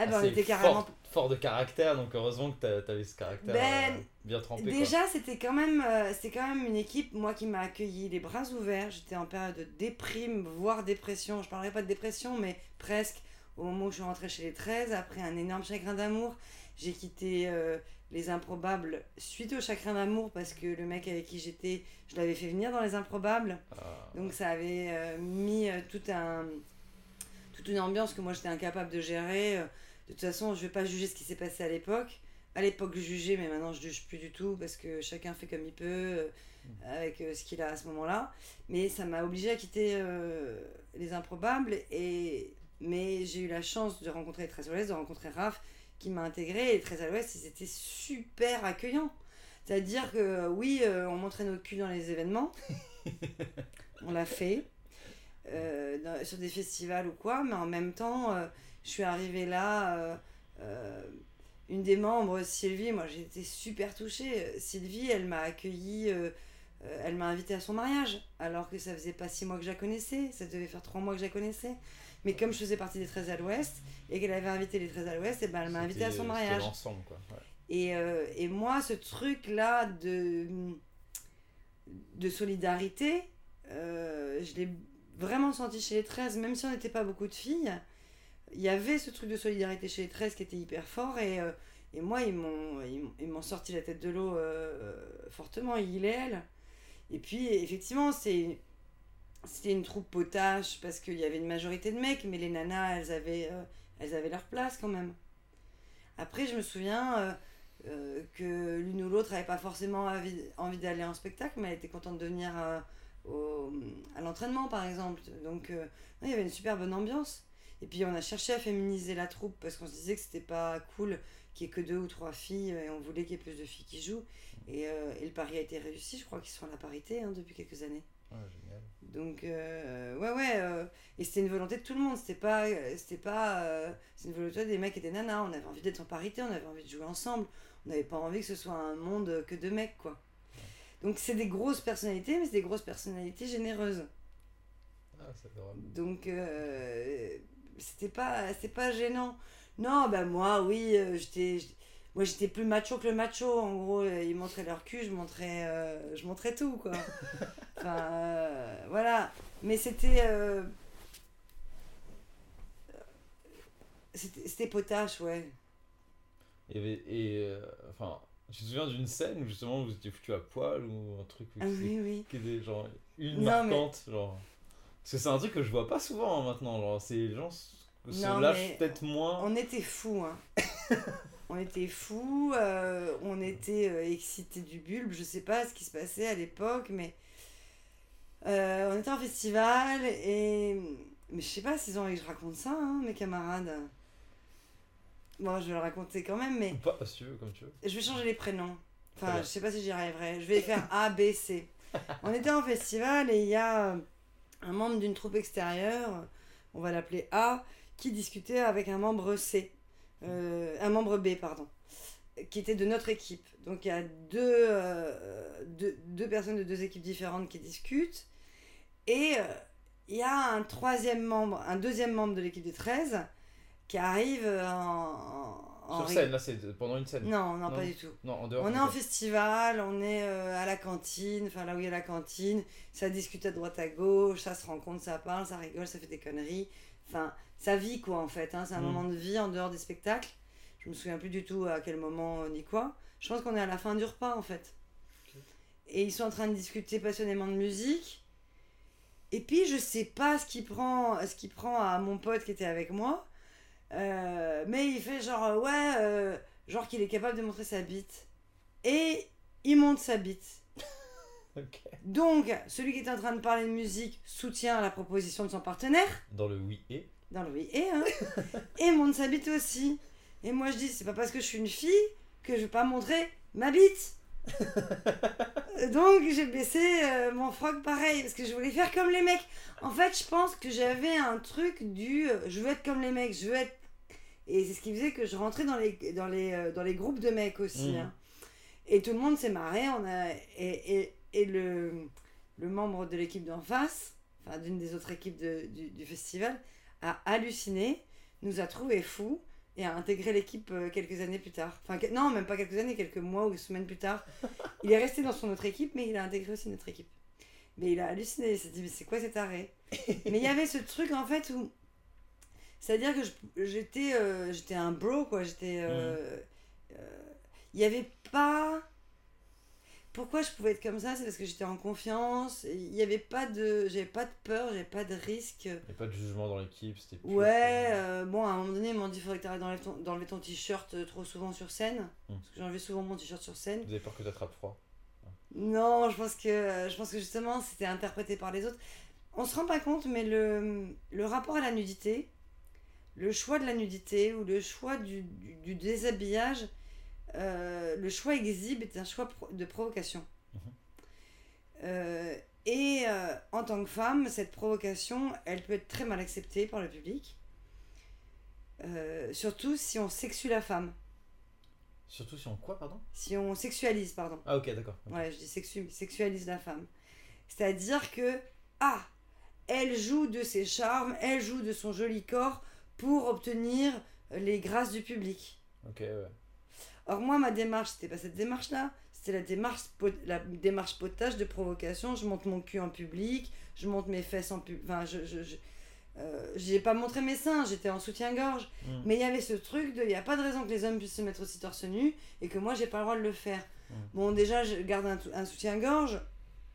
Ah ben on était carrément...
fort de caractère, donc heureusement que t'a- t'avais ce caractère
Ben,
euh, bien trempé.
Déjà, c'était quand même, euh, quand même une équipe, moi, qui m'a accueilli les bras ouverts. J'étais en période de déprime, voire dépression. Je parlerai pas de dépression, mais presque. Au moment où je suis rentrée chez les 13, après un énorme chagrin d'amour, j'ai quitté euh, les improbables suite au chagrin d'amour parce que le mec avec qui j'étais, je l'avais fait venir dans les improbables.
Ah,
Donc ça avait euh, mis tout un, toute une ambiance que moi j'étais incapable de gérer. De toute façon, je vais pas juger ce qui s'est passé à l'époque. À l'époque, je jugeais, mais maintenant je juge plus du tout parce que chacun fait comme il peut euh, avec euh, ce qu'il a à ce moment-là. Mais ça m'a obligé à quitter euh, les improbables. Et... Mais j'ai eu la chance de rencontrer 13 à l'Ouest, de rencontrer Raph qui m'a intégré. Et 13 à l'Ouest, ils étaient super accueillants. C'est-à-dire que oui, on montrait nos culs dans les événements. [laughs] on l'a fait. dans- sur des festivals ou quoi, mais en même temps, je suis arrivée là. euh, euh, une des membres, Sylvie, moi j'ai été super touchée. Sylvie, elle m'a accueillie, euh, elle m'a invitée à son mariage, alors que ça faisait pas six mois que je la connaissais, ça devait faire trois mois que je la connaissais. Mais comme je faisais partie des 13 à l'Ouest et qu'elle avait invité les 13 à l'Ouest, et ben elle m'a invitée à son mariage.
l'ensemble, quoi. ouais.
Et, et moi, ce truc-là de, de solidarité, je l'ai vraiment senti chez les 13, même si on n'était pas beaucoup de filles. Il y avait ce truc de solidarité chez les 13 qui était hyper fort. Et, euh, et moi, ils m'ont, ils, m'ont- sorti la tête de l'eau euh, fortement, il et elle. Et puis, effectivement, c'est, c'était une troupe potache parce qu'il y avait une majorité de mecs, mais les nanas, elles avaient, euh, elles avaient leur place quand même. Après, je me souviens euh, euh, que l'une ou l'autre n'avait pas forcément envie, d'aller en spectacle, mais elle était contente de venir euh, au- à l'entraînement, par exemple. Donc, euh, il y avait une super bonne ambiance. Et puis on a cherché à féminiser la troupe parce qu'on se disait que c'était pas cool qu'il y ait que deux ou trois filles et on voulait qu'il y ait plus de filles qui jouent. Et, euh, et le pari a été réussi, je crois qu'ils sont à la parité hein, depuis quelques années.
Ouais, génial.
Donc, euh, ouais, ouais. euh, et c'était une volonté de tout le monde. C'était pas. C'était pas. c'est une volonté des mecs et des nanas. On avait envie d'être en parité, on avait envie de jouer ensemble. On n'avait pas envie que ce soit un monde que de mecs, quoi. Donc, c'est des grosses personnalités, mais c'est des grosses personnalités généreuses.
Ah, c'est adorable.
Donc, c'était pas, c'était pas gênant. Non, bah moi, oui, euh, j'étais, moi j'étais plus macho que le macho. En gros, ils montraient leur cul, je montrais, euh, je montrais tout, quoi. [laughs] enfin, euh, voilà. Mais c'était, c'était, potache, ouais.
Et, enfin, tu te souviens d'une scène où justement vous étiez foutu à poil ou un truc où
Ah
c'est-
oui, oui.
qui était genre une
Non, mais-
genre. Parce que c'est un truc que je vois pas souvent hein, maintenant, genre, c'est les gens se
Non,
lâchent peut-être moins.
On était fous, hein. [laughs] on était fous, euh, on était euh, excités du bulbe, je sais pas ce qui se passait à l'époque, mais euh, on était en festival et. Mais je sais pas s'ils ont envie que je raconte ça, hein, mes camarades. Bon, je vais le raconter quand même, mais
pas, si tu veux, comme tu veux.
je vais changer les prénoms. Enfin, je sais pas si j'y arriverai. Je vais faire A, B, C. [laughs] On était en festival et il y a un membre d'une troupe extérieure, on va l'appeler A, qui discutait avec un membre C, euh, un membre B, pardon, qui était de notre équipe. Donc il y a deux, euh, personnes de deux équipes différentes qui discutent. Et euh, il y a un troisième membre, un deuxième membre de l'équipe des 13 qui arrive en- en
Sur scène, là, c'est pendant une scène.
Non, non,
Non.
pas du tout.
Non, en dehors.
On est en festival, on est euh, à la cantine, enfin là où il y a la cantine, ça discute à droite à gauche, ça se rencontre, ça parle, ça rigole, ça fait des conneries. Enfin, ça vit quoi en fait, hein, c'est un
Mm.
moment de vie en dehors des spectacles. Je me souviens plus du tout à quel moment euh, ni quoi. Je pense qu'on est à la fin du repas en fait. Et ils sont en train de discuter passionnément de musique. Et puis je sais pas ce qui prend, ce qui prend à mon pote qui était avec moi. Euh, mais il fait genre euh, ouais, euh, genre qu'il est capable de montrer sa bite. Et il monte sa bite. [laughs] Donc, celui qui est en train de parler de musique soutient la proposition de son partenaire,
Dans le oui et.
dans le oui et, hein, [laughs] et monte sa bite aussi. Et moi je dis, c'est pas parce que je suis une fille que je vais pas montrer ma bite. [laughs] Donc j'ai baissé euh, mon froc pareil, parce que je voulais faire comme les mecs. En fait, je pense que j'avais un truc du euh, je veux être comme les mecs, je veux être. Et c'est ce qui faisait que je rentrais dans les, dans les, euh, dans les groupes de mecs aussi.
Mhm.
hein. Et tout le monde s'est marré. On a, et et, et le, le membre de l'équipe d'en face, enfin d'une des autres équipes de- du, du festival, a halluciné, nous a trouvé fous et a intégré l'équipe euh, quelques années plus tard. Enfin, non, même pas quelques années, quelques mois ou semaines plus tard. [laughs] Il est resté dans son autre équipe, mais il a intégré aussi notre équipe. Mais il a halluciné, il s'est dit, mais c'est quoi cet arrêt? [laughs] Mais il y avait ce truc en fait où. C'est-à-dire que j'étais euh, j'étais un bro, quoi. J'étais. euh, euh, Il n'y avait pas. Pourquoi je pouvais être comme ça C'est parce que j'étais en confiance. Il n'y avait pas de. J'avais pas de peur, j'avais pas de risque.
Il n'y a pas de jugement dans l'équipe, c'était.
Ouais, euh, bon, à un moment donné, ils m'ont dit qu'il faudrait que tu arrêtes d'enlever ton, d'enlever ton t-shirt euh, trop souvent sur scène.
Hmm.
Parce que j'enlevais souvent mon t-shirt sur scène.
Vous avez peur que t'attrapes froid.
Non, je pense que, je pense que justement, c'était interprété par les autres. On se rend pas compte, mais le, le rapport à la nudité, le choix de la nudité ou le choix du, du, du déshabillage, euh, le choix exhibe est un choix de provocation.
Mhm.
Euh, et euh, en tant que femme, cette provocation, elle peut être très mal acceptée par le public. Surtout si on sexue la femme.
Surtout si on quoi, pardon?
Si on sexualise, pardon.
Ah, ok, d'accord.
Ouais, je dis sexu- sexualise la femme. C'est-à-dire que, ah, elle joue de ses charmes, elle joue de son joli corps pour obtenir les grâces du public.
Ok, ouais.
Or, moi, ma démarche, c'était pas cette démarche-là, c'était la démarche, la démarche potage de provocation. Je monte mon cul en public, je monte mes fesses en public. Enfin, je. je, je euh, j'ai pas montré mes seins, j'étais en soutien-gorge.
Mm.
Mais il y avait ce truc de. Il n'y a pas de raison que les hommes puissent se mettre aussi torse nu et que moi, j'ai pas le droit de le faire.
Mm.
Bon, déjà, je garde un, un soutien-gorge.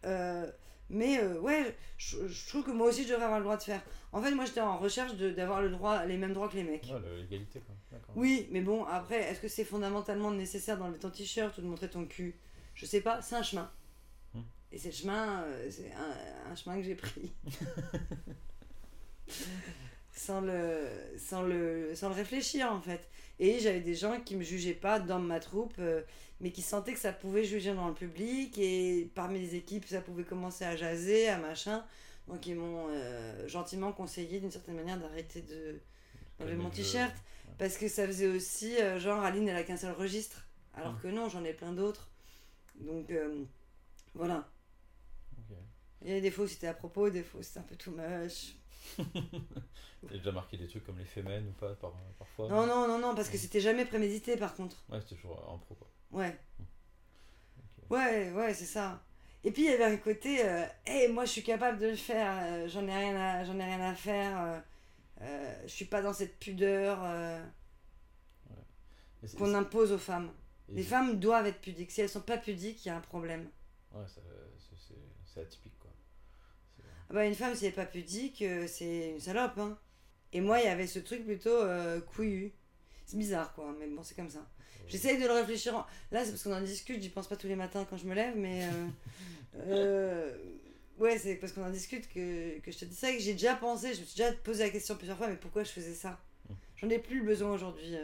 euh, mais euh, ouais, je, je trouve que moi aussi, je devrais avoir le droit de faire. En fait, moi, j'étais en recherche d'avoir le droit, les mêmes droits que les mecs.
L'égalité, quoi.
Oui, mais bon, après, est-ce que c'est fondamentalement nécessaire d'enlever ton t-shirt ou de montrer ton cul? Je sais pas, c'est un chemin.
Hmm.
Et c'est le chemin, euh, c'est un, un chemin que j'ai pris. [laughs] sans le, sans, le, sans le réfléchir en fait. Et j'avais des gens qui me jugeaient pas dans ma troupe, euh, mais qui sentaient que ça pouvait juger dans le public. Et parmi les équipes, ça pouvait commencer à jaser, à machin. Donc ils m'ont euh, gentiment conseillé d'une certaine manière d'arrêter de d'enlever mon t-shirt. Parce que ça faisait aussi, euh, genre, Aline, elle a qu'un seul registre. Alors
Mm.
que non, j'en ai plein d'autres. Donc voilà. Il y a des fois c'était à propos, des fois c'était un peu too much. [laughs]
T'as déjà marqué des trucs comme les fémènes ou pas par, parfois
Non, non, non, non, parce que c'était jamais prémédité par contre.
Ouais, c'était toujours en pro quoi.
Ouais. Ouais, ouais, c'est ça. Et puis il y avait un côté, euh, hey, moi je suis capable de le faire, euh, j'en ai rien à, ai rien à faire, euh, euh, je suis pas dans cette pudeur qu'on impose aux femmes.
et
Les femmes doivent être pudiques. Si elles sont pas pudiques, il y a un problème.
Ouais, ça- c'est- atypique
bah, une femme, si elle est pas pudique, euh, c'est une salope. Hein. Et moi, il y avait ce truc plutôt euh, couillu. C'est bizarre, quoi, mais bon, c'est comme ça. J'essaye de le réfléchir. en- Là, c'est parce qu'on en discute, j'y pense pas tous les matins quand je me lève, mais. euh, [laughs] euh, ouais, c'est parce qu'on en discute que, que je te dis ça que j'ai déjà pensé, je me suis déjà posé la question plusieurs fois, mais pourquoi je faisais ça?
Mm.
J'en ai plus le besoin aujourd'hui.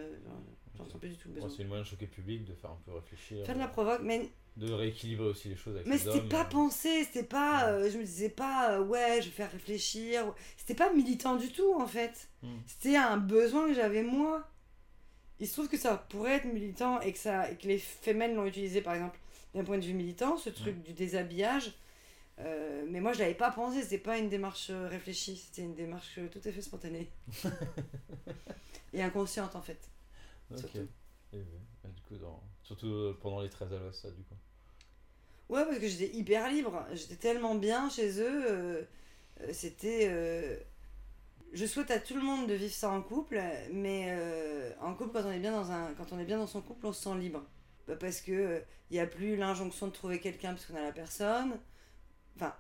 J'en- sens plus du tout
c'est une moyen de choquer le public, de faire un peu réfléchir.
Faire de la
euh,
provoque, mais
de rééquilibrer aussi les choses avec
Mais c'était pas
euh,
pensé, c'était pas.
Ouais.
euh, je me disais pas, euh, ouais, je vais faire réfléchir. C'était pas militant du tout en fait.
Hmm.
C'était un besoin que j'avais moi. Il se trouve que ça pourrait être militant et que, ça, et que les femmes l'ont utilisé par exemple d'un point de vue militant, ce truc du déshabillage. Euh, mais moi je l'avais pas pensé, c'était pas une démarche réfléchie, c'était une démarche tout à fait spontanée. [laughs] et inconsciente en fait.
Ok. Et, et du coup, dans... surtout euh, pendant les 13 à l'ouest, ça, du coup.
Ouais, parce que j'étais hyper libre. J'étais tellement bien chez eux. euh, euh, C'était. euh, Je souhaite à tout le monde de vivre ça en couple, mais euh, en couple, quand on, est bien dans un... quand on est bien dans son couple, on se sent libre. Bah, parce que il n'y a plus l'injonction de trouver quelqu'un parce qu'on a la personne. Enfin,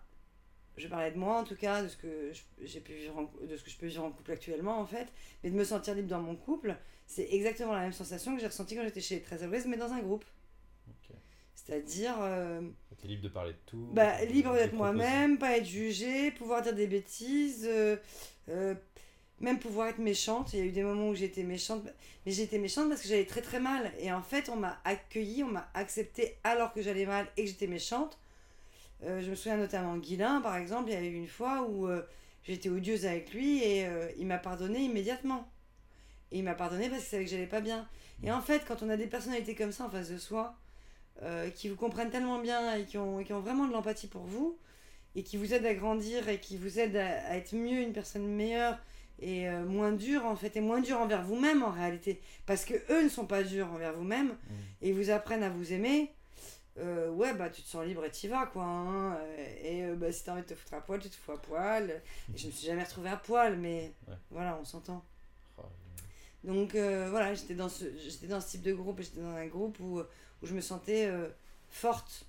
je parlais de moi en tout cas, de ce que je- j'ai pu vivre en- de ce que je peux vivre en couple actuellement en fait, mais de me sentir libre dans mon couple, c'est exactement la même sensation que j'ai ressentie quand j'étais chez les 13 mais dans un groupe. C'est-à-dire. euh,
T'es libre de parler de tout.
bah, libre d'être moi-même, pas être jugée, pouvoir dire des bêtises, euh, euh, même pouvoir être méchante. Il y a eu des moments où j'étais méchante, mais j'étais méchante parce que j'allais très très mal. Et en fait, on m'a accueillie, on m'a acceptée alors que j'allais mal et que j'étais méchante. Euh, je me souviens notamment Guilin, par exemple, il y a eu une fois où euh, j'étais odieuse avec lui et euh, il m'a pardonné immédiatement. Et il m'a pardonné parce qu'il savait que j'allais pas bien. Et en fait, quand on a des personnalités comme ça en face de soi, euh, qui vous comprennent tellement bien et qui ont, et qui ont vraiment de l'empathie pour vous, et qui vous aident à grandir et qui vous aident à, à être mieux, une personne meilleure et euh, moins dure en fait, et moins dure envers vous-même en réalité. Parce que eux ne sont pas durs envers vous-même
Mm.
et ils vous apprennent à vous aimer. Euh, ouais, bah tu te sens libre et t'y vas quoi. hein. Euh, Et euh, bah, si t'as envie de te foutre à poil, tu te fous à poil. Et je me suis jamais retrouvée à poil, mais
Ouais.
voilà, on s'entend.
Ah,
Donc euh, voilà, j'étais dans, ce, j'étais dans ce type de groupe, et j'étais dans un groupe où, où je me sentais forte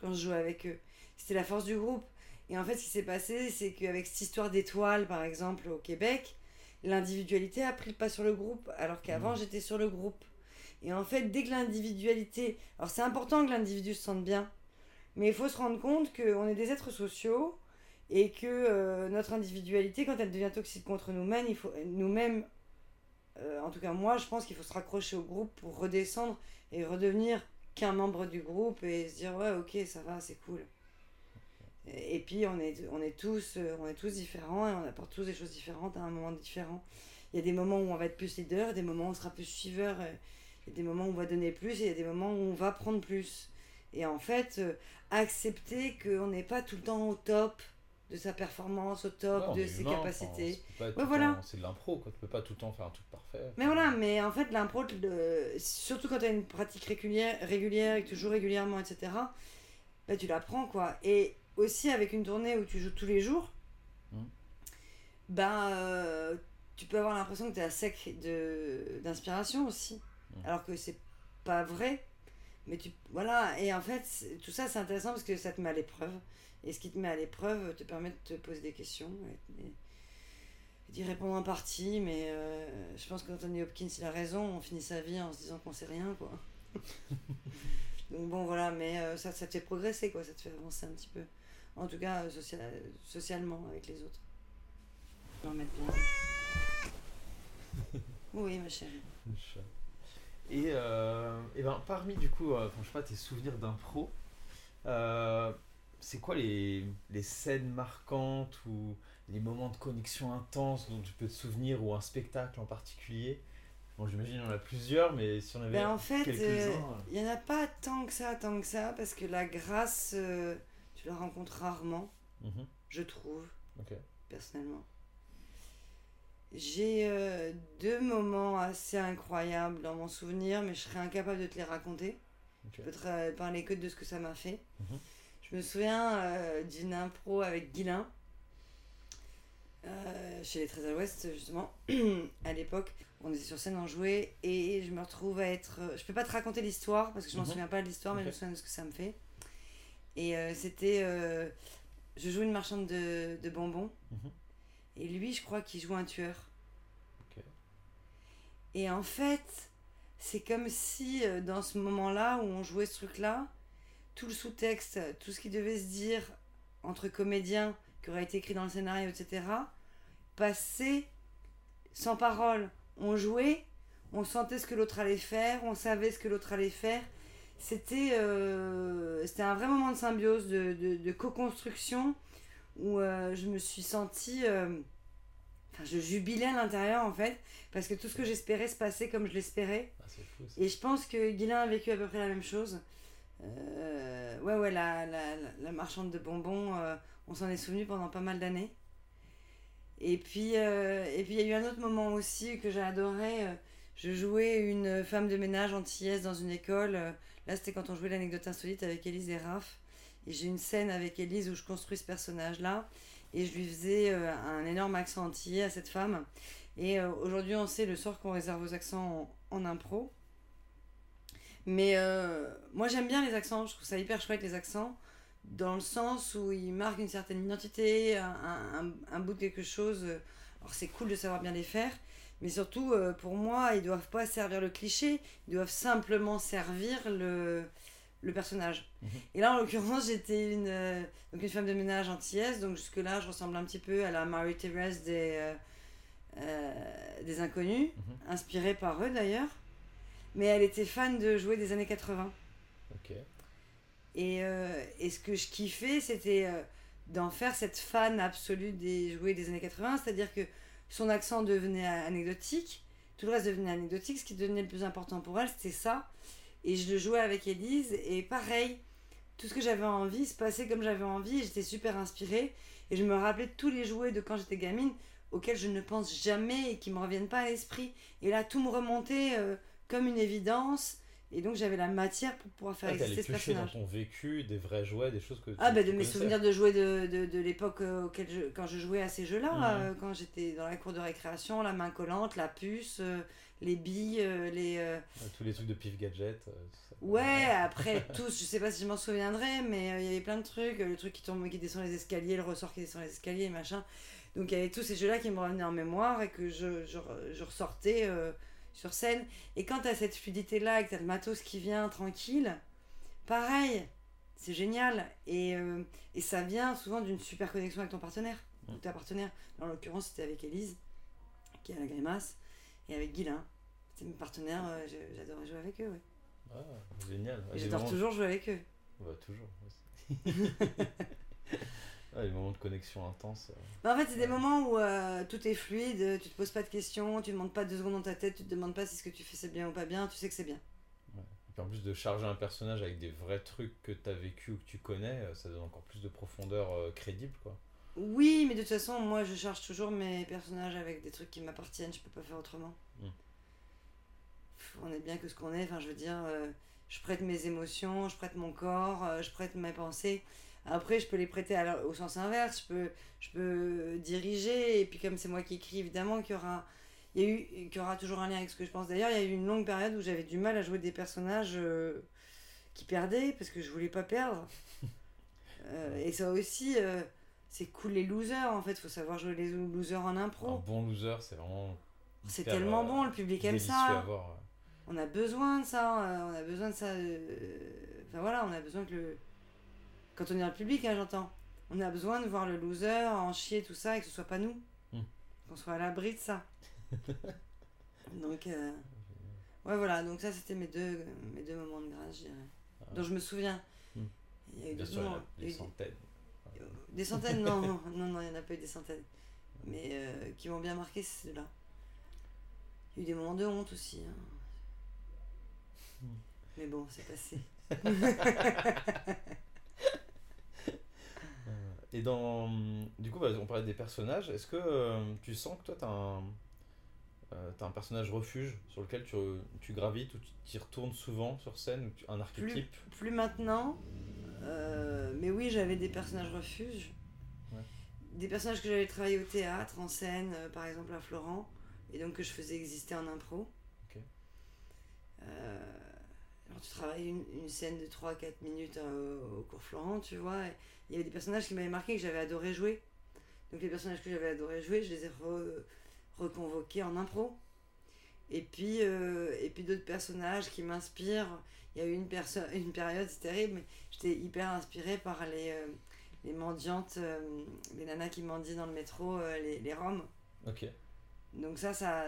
quand je jouais avec eux. C'était la force du groupe. Et en fait, ce qui s'est passé, c'est qu'avec cette histoire d'étoiles, par exemple, au Québec, l'individualité a pris le pas sur le groupe, alors qu'avant,
Mhm.
j'étais sur le groupe. Et en fait, dès que l'individualité... Alors c'est important que l'individu se sente bien, mais il faut se rendre compte qu'on est des êtres sociaux et que euh, notre individualité, quand elle devient toxique contre nous-mêmes, il faut nous-mêmes euh, en tout cas moi je pense qu'il faut se raccrocher au groupe pour redescendre et redevenir qu'un membre du groupe et se dire ouais ok ça va c'est cool. Et, puis on est, on est tous euh, on est tous différents et on apporte tous des choses différentes à un moment différent. Il y a des moments où on va être plus leader des moments où on sera plus suiveur il y a des moments où on va donner plus et il y a des moments où on va prendre plus et en fait euh, accepter qu'on n'est pas tout le temps au top de sa performance au top
Ouais,
de ses
humain,
capacités
enfin,
Ouais, voilà.
temps- C'est de l'impro, quoi. Tu peux pas tout le temps faire un truc parfait.
Mais voilà, mais en fait, l'impro, le- surtout quand tu as une pratique régulière, régulière et que tu joues régulièrement, etc., bah, tu l'apprends, quoi. Et aussi avec une tournée où tu joues tous les jours,
Mhm.
bah, euh, tu peux avoir l'impression que tu es à sec de- d'inspiration aussi.
Mhm.
Alors que c'est pas vrai. Mais tu. Voilà, et en fait, tout ça, c'est intéressant parce que ça te met à l'épreuve. Et ce qui te met à l'épreuve te permet de te poser des questions. et- d'y répondre en partie, mais euh, je pense qu'Anthony Hopkins, il a raison, on finit sa vie en se disant qu'on sait rien, quoi. [laughs] Donc bon, voilà, mais euh, ça, ça te fait progresser, quoi, ça te fait avancer un petit peu. En tout cas, euh, social- socialement, avec les autres. En mettre bien. [laughs] Oui, ma chérie.
Et, euh, et ben, parmi du coup, euh, je sais pas, tes souvenirs d'impro, euh, c'est quoi les, les scènes marquantes ou les moments de connexion intense dont tu peux te souvenir ou un spectacle en particulier? Bon, j'imagine qu'il y en a plusieurs, mais si on avait
Ben, en fait,
quelques-uns.
euh, il n'y en a pas tant que ça, tant que ça, parce que la grâce, euh, tu la rencontres rarement,
Mhm,
je trouve, personnellement. J'ai euh, deux moments assez incroyables dans mon souvenir, mais je serais incapable de te les raconter.
ok.
Je peux te ra- parler que de ce que ça m'a fait.
Mhm.
Je me souviens euh, d'une impro avec Guilain, euh, chez les Très à l'Ouest, justement, [clears throat] à l'époque. On était sur scène, on jouait, et je me retrouve à être. Je peux pas te raconter l'histoire, parce que je m'en
Mhm.
souviens pas de l'histoire, mais je me souviens de ce que ça me fait. Et euh, c'était. euh, je joue une marchande de, de bonbons,
Mhm.
Et lui, je crois qu'il joue un tueur. Et en fait, c'est comme si euh, dans ce moment-là où on jouait ce truc-là, tout le sous-texte, tout ce qui devait se dire entre comédiens, qui aurait été écrit dans le scénario, etc., passait sans parole. On jouait, on sentait ce que l'autre allait faire, on savait ce que l'autre allait faire. C'était euh, un vrai moment de symbiose, de, de, de co-construction, où euh, je me suis sentie... euh, Enfin, je jubilais à l'intérieur en fait, parce que tout ce que j'espérais se passait comme je l'espérais.
Ah.
Et je pense que Guilain a vécu à peu près la même chose. Euh, ouais, ouais, la, la, la- la marchande de bonbons, on s'en est souvenu pendant pas mal d'années. Et puis, euh, et puis il y a eu un autre moment aussi que j'ai adoré. Je jouais une femme de ménage antillaise dans une école. Là, c'était quand on jouait l'anecdote insolite avec Élise et Raph. J'ai une scène avec Élise où je construis ce personnage-là. Et je lui faisais euh, un énorme accent antillais à cette femme. Et euh, aujourd'hui, on sait le sort qu'on réserve aux accents en, impro. Mais euh, moi, j'aime bien les accents. Je trouve ça hyper chouette, les accents. Dans le sens où ils marquent une certaine identité, un, un- un bout de quelque chose. Alors, c'est cool de savoir bien les faire. Mais surtout, pour moi, ils doivent pas servir le cliché. Ils doivent simplement servir le, le personnage.
Mhm.
Et là, en l'occurrence, j'étais une, euh, donc une femme de ménage antillaise. Donc, jusque-là, je ressemble un petit peu à la Marie-Thérèse des, euh, euh, des Inconnus,
Mhm.
inspirée par eux d'ailleurs. Mais elle était fan de jouer des années 80.
Ok.
Et, euh, et ce que je kiffais, c'était d'en faire cette fan absolue des jouets des années 80, c'est-à-dire que son accent devenait anecdotique, tout le reste devenait anecdotique, ce qui devenait le plus important pour elle, c'était ça. Et je le jouais avec Elise, et pareil, tout ce que j'avais envie se passait comme j'avais envie, et j'étais super inspirée, et je me rappelais de tous les jouets de quand j'étais gamine, auxquels je ne pense jamais et qui me reviennent pas à l'esprit. Et là, tout me remontait euh, comme une évidence, et donc j'avais la matière pour pouvoir faire
Ah,
exister ce
piocher dans
personnage.
ton vécu des vrais jouets, des choses que
Ah
tu-
bah
tu
de mes souvenirs de jouer de, de, de l'époque euh, auquel je, quand je jouais à ces jeux-là,
Mhm.
euh, quand j'étais dans la cour de récréation, la main collante, la puce, euh, les billes, euh, les... euh,
Ouais, Tous les trucs de pif gadget. euh, ça.
Ouais, après [laughs] tous, je sais pas si je m'en souviendrai, mais euh, il y avait plein de trucs, euh, le truc qui tombe, qui descend les escaliers, le ressort qui descend les escaliers, machin. Donc il y avait tous ces jeux-là qui me revenaient en mémoire et que je, je, je ressortais euh, sur scène. Et quand t'as cette fluidité-là et que t'as le matos qui vient tranquille, pareil, c'est génial. Et, euh, et ça vient souvent d'une super connexion avec ton partenaire, ou ta partenaire. En l'occurrence, c'était avec Elise, qui a la grimace, et avec Guilain. C'était mes partenaires, euh, j'adorais jouer avec eux, ouais.
Ah, génial. Ah,
j'adore
moments-
toujours jouer avec eux.
Bah, toujours. aussi. [laughs] Ah, les moments de connexion intense. euh.
Mais en fait, c'est des moments où euh, tout est fluide, tu te poses pas de questions, tu ne demandes pas deux secondes dans ta tête, tu te demandes pas si ce que tu fais c'est bien ou pas bien, tu sais que c'est bien.
Et puis en plus de charger un personnage avec des vrais trucs que tu as vécu ou que tu connais, ça donne encore plus de profondeur euh, crédible. quoi.
Oui, mais de toute façon, moi je charge toujours mes personnages avec des trucs qui m'appartiennent, je peux pas faire autrement.
Mm.
Pff, On est bien que ce qu'on est, enfin je veux dire, euh, je prête mes émotions, je prête mon corps, euh, je prête mes pensées. Après, je peux les prêter à au sens inverse, je peux, je peux diriger, et puis comme c'est moi qui écris, évidemment qu'il y aura. Il y, a eu, qu'il y aura toujours un lien avec ce que je pense. D'ailleurs, il y a eu une longue période où j'avais du mal à jouer des personnages euh, qui perdaient parce que je voulais pas perdre. [laughs] Et ça aussi, c'est cool les losers en fait. Faut savoir jouer les losers en
Un
impro.
bon loser, c'est vraiment.
C'est tellement
euh,
bon, le public aime ça.
ouais.
On a besoin de ça. euh, on a besoin de ça. euh, Enfin voilà, on a besoin que le. Quand on est dans le public, hein, j'entends. On a besoin de voir le loser en chier, tout ça, et que ce soit pas nous.
Hmm.
Qu'on soit à l'abri de ça. [laughs] Donc, euh, ouais, voilà, donc ça c'était mes deux, mes deux moments de grâce, je dirais.
Ah.
Dont je me souviens.
Hmm.
Il y a eu
Bien
d'autres
sûr, il y
moments.
a
Il y a
des
eu-
centaines.
Des centaines, non, non, non, il n'y en a pas eu des centaines. Mais euh, qui m'ont bien marqué, c'est ceux-là. Il y a eu des moments de honte aussi. hein.
Hmm.
Mais bon, c'est passé. [laughs]
Euh, Et dans. Du coup, bah, on parlait des personnages. Est-ce que euh, tu sens que toi, tu as un. euh, t'as un personnage refuge sur lequel tu, tu gravites ou tu t'y retournes souvent sur scène, ou tu- un archétype?
Plus maintenant. Euh, mais oui, j'avais des personnages refuges.
Ouais.
Des personnages que j'avais travaillé au théâtre, en scène, euh, par exemple à Florent. Et donc que je faisais exister en impro.
Ok.
Euh, alors tu travailles une, une scène de 3-4 minutes au cours Florent, tu vois. Il y avait des personnages qui m'avaient marqué, que j'avais adoré jouer. Donc les personnages que j'avais adoré jouer, je les ai re- reconvoqués en impro. Et puis, euh, et puis d'autres personnages qui m'inspirent. Il y a eu une, une période, c'est terrible, mais j'étais hyper inspirée par les, euh, les mendiantes, euh, les nanas qui mendient dans le métro, les, les Roms.
Ok.
Donc ça, ça...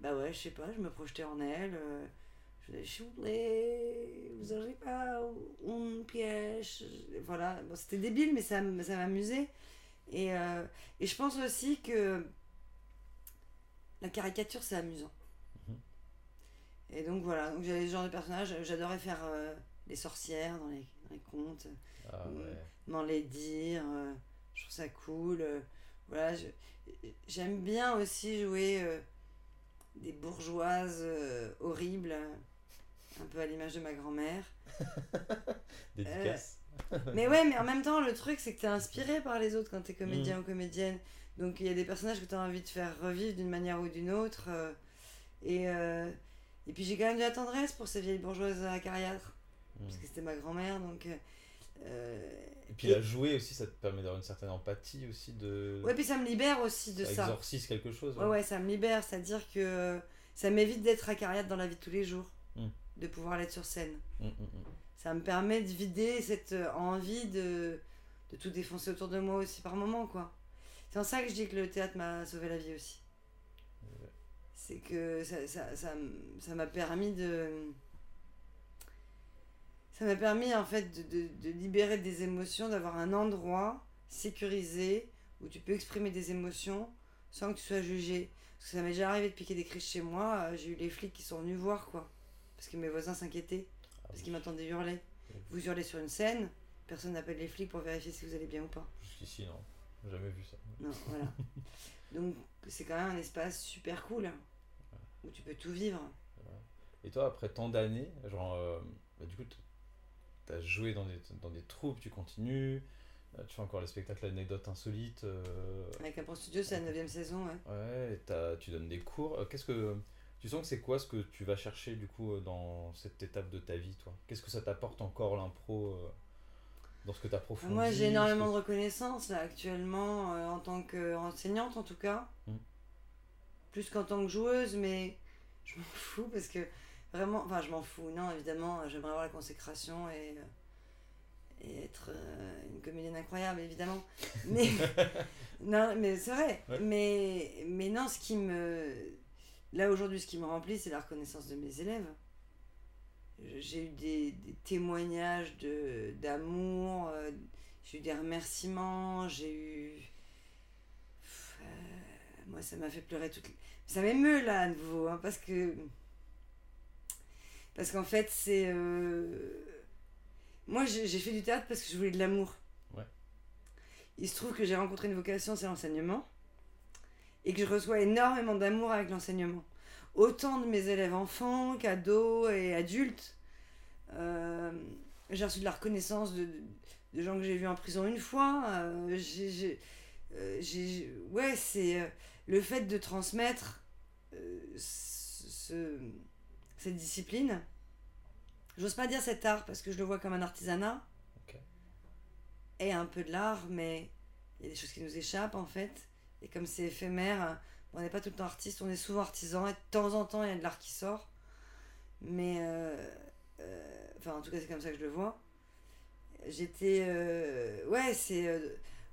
Bah ouais, je sais pas, je me projetais en elle. euh, je disais, s'il vous n'aurez pas une pièce. Voilà, bon, c'était débile, mais ça, ça m'amusait. Et, et je pense aussi que la caricature, c'est amusant. Et donc voilà, donc j'avais ce genre de personnage. J'adorais faire euh, les sorcières dans les, dans les contes
Ah
Mm.
ouais.
m'en les dire. euh, je trouve ça cool. euh, voilà, j'aime bien aussi jouer euh, des bourgeoises euh, horribles, euh, un peu à l'image de ma grand-mère. [laughs]
Dédicace.
Mais ouais, mais en même temps, le truc, c'est que t'es inspiré par les autres quand t'es comédien ou comédienne. Donc il y a des personnages que t'as envie de faire revivre d'une manière ou d'une autre. euh, et, euh, et puis j'ai quand même de la tendresse pour ces vieilles bourgeoises acariâtres.
Mm.
Parce que c'était ma grand-mère, donc... euh, euh,
Et puis la jouer aussi, ça te permet d'avoir une certaine empathie aussi de.
Ouais, puis ça me libère aussi de
ça
ça.
exorcise quelque chose.
Ouais, ouais, ça me libère, c'est-à-dire que ça m'évite d'être acariate dans la vie de tous les jours,
Mm.
de pouvoir l'être sur scène.
Mm, mm.
Ça me permet de vider cette euh, envie de, de tout défoncer autour de moi aussi par moment, quoi. C'est en ça que je dis que le théâtre m'a sauvé la vie aussi. C'est que ça ça- ça ça m'a permis de. Ça m'a permis en fait de, de- de libérer des émotions, d'avoir un endroit sécurisé où tu peux exprimer des émotions sans que tu sois jugé. Parce que ça m'est déjà arrivé de piquer des crises chez moi, euh, j'ai eu les flics qui sont venus voir quoi. Parce que mes voisins s'inquiétaient,
Ah
parce
oui.
qu'ils m'entendaient hurler.
Oui.
Vous hurlez sur une scène, personne n'appelle les flics pour vérifier si vous allez bien ou pas.
Jusqu'ici, non. Jamais vu ça.
Non, voilà. [laughs] Donc c'est quand même un espace super cool où tu peux tout vivre.
Et toi, après tant d'années, genre, euh, bah, du coup, t- t'as joué dans des, dans des troupes, tu continues, euh, tu fais encore les spectacles anecdotes insolites, euh,
Avec un pro studio, c'est la 9 saison, ouais.
ouais, et tu donnes des cours. Euh, Qu'est-ce que tu sens que c'est quoi ce que tu vas chercher du coup dans cette étape de ta vie, toi? Qu'est-ce que ça t'apporte encore l'impro euh, dans ce que tu approfondis
Moi j'ai énormément de reconnaissance là actuellement euh, en tant qu'enseignante en tout cas.
Mm.
Plus qu'en tant que joueuse, mais je m'en [laughs] fous parce que vraiment, enfin je m'en fous, non évidemment, j'aimerais avoir la consécration et, euh, et être euh, une comédienne incroyable évidemment. [laughs] Mais, non, mais c'est vrai.
Ouais.
Mais, mais non, ce qui me. Là aujourd'hui, ce qui me remplit, c'est la reconnaissance de mes élèves. J'ai eu des, des témoignages de d'amour, euh, j'ai eu des remerciements, j'ai eu. Euh, moi, ça m'a fait pleurer toute. Ça m'émeut là à nouveau, hein, parce que. Parce qu'en fait, c'est. euh, Moi, j'ai fait du théâtre parce que je voulais de l'amour.
Ouais.
Il se trouve que j'ai rencontré une vocation, c'est l'enseignement. Et que je reçois énormément d'amour avec l'enseignement. Autant de mes élèves enfants qu'ados et adultes. Euh, j'ai reçu de la reconnaissance de, de- gens que j'ai vus en prison une fois. Euh, j'ai- ouais, c'est le fait de transmettre euh, ce- ce- cette discipline. J'ose pas dire cet art parce que je le vois comme un artisanat. Et un peu de l'art, mais il y a des choses qui nous échappent en fait. Et comme c'est éphémère, on n'est pas tout le temps artiste, on est souvent artisan. Et de temps en temps, il y a de l'art qui sort. Mais, euh, euh, enfin, en tout cas, c'est comme ça que je le vois. J'étais. ouais, c'est.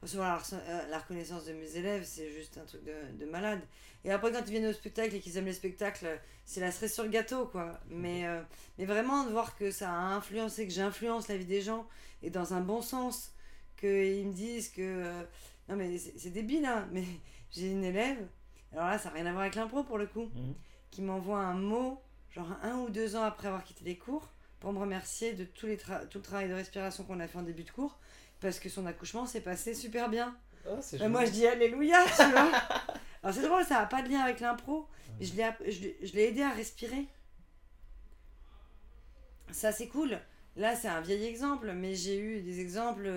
Recevoir la, euh, la reconnaissance de mes élèves, c'est juste un truc de, de malade. Et après, quand ils viennent au spectacle et qu'ils aiment les spectacles, c'est la cerise sur le gâteau, quoi. Mais, euh, mais vraiment, de voir que ça a influencé, que j'influence la vie des gens, et dans un bon sens, qu'ils me disent que. euh, non, mais c'est débile, hein, mais [laughs] j'ai une élève, alors là, ça n'a rien à voir avec l'impro pour le coup,
Mhm.
qui m'envoie un mot, genre un ou deux ans après avoir quitté les cours, pour me remercier de tous les tout le travail de respiration qu'on a fait en début de cours, parce que son accouchement s'est passé super bien.
Ah, c'est
Bah, moi, je dis Alléluia, tu [laughs] vois. Alors, c'est drôle, ça n'a pas de lien avec l'impro. mais Je l'ai app- je l'ai- je l'ai aidé à respirer. Ça, c'est cool. Là, c'est un vieil exemple, mais j'ai eu des exemples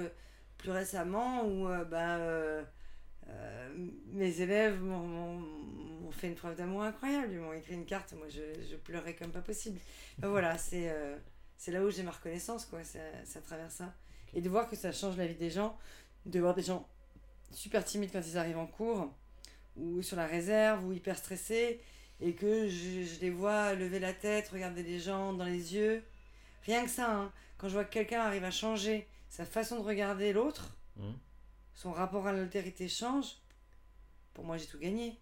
plus récemment où euh, bah, euh, euh, mes élèves m'ont- fait une preuve d'amour incroyable. Ils m'ont écrit une carte, moi, je, je pleurais comme pas possible. Voilà, c'est euh, c'est là où j'ai ma reconnaissance, quoi. Ça, ça traverse ça. Et de voir que ça change la vie des gens, de voir des gens super timides quand ils arrivent en cours, ou sur la réserve, ou hyper stressés, et que je, je les vois lever la tête, regarder les gens dans les yeux. Rien que ça, hein. quand je vois que quelqu'un arrive à changer sa façon de regarder l'autre,
Mhm.
son rapport à l'altérité change, pour moi j'ai tout gagné.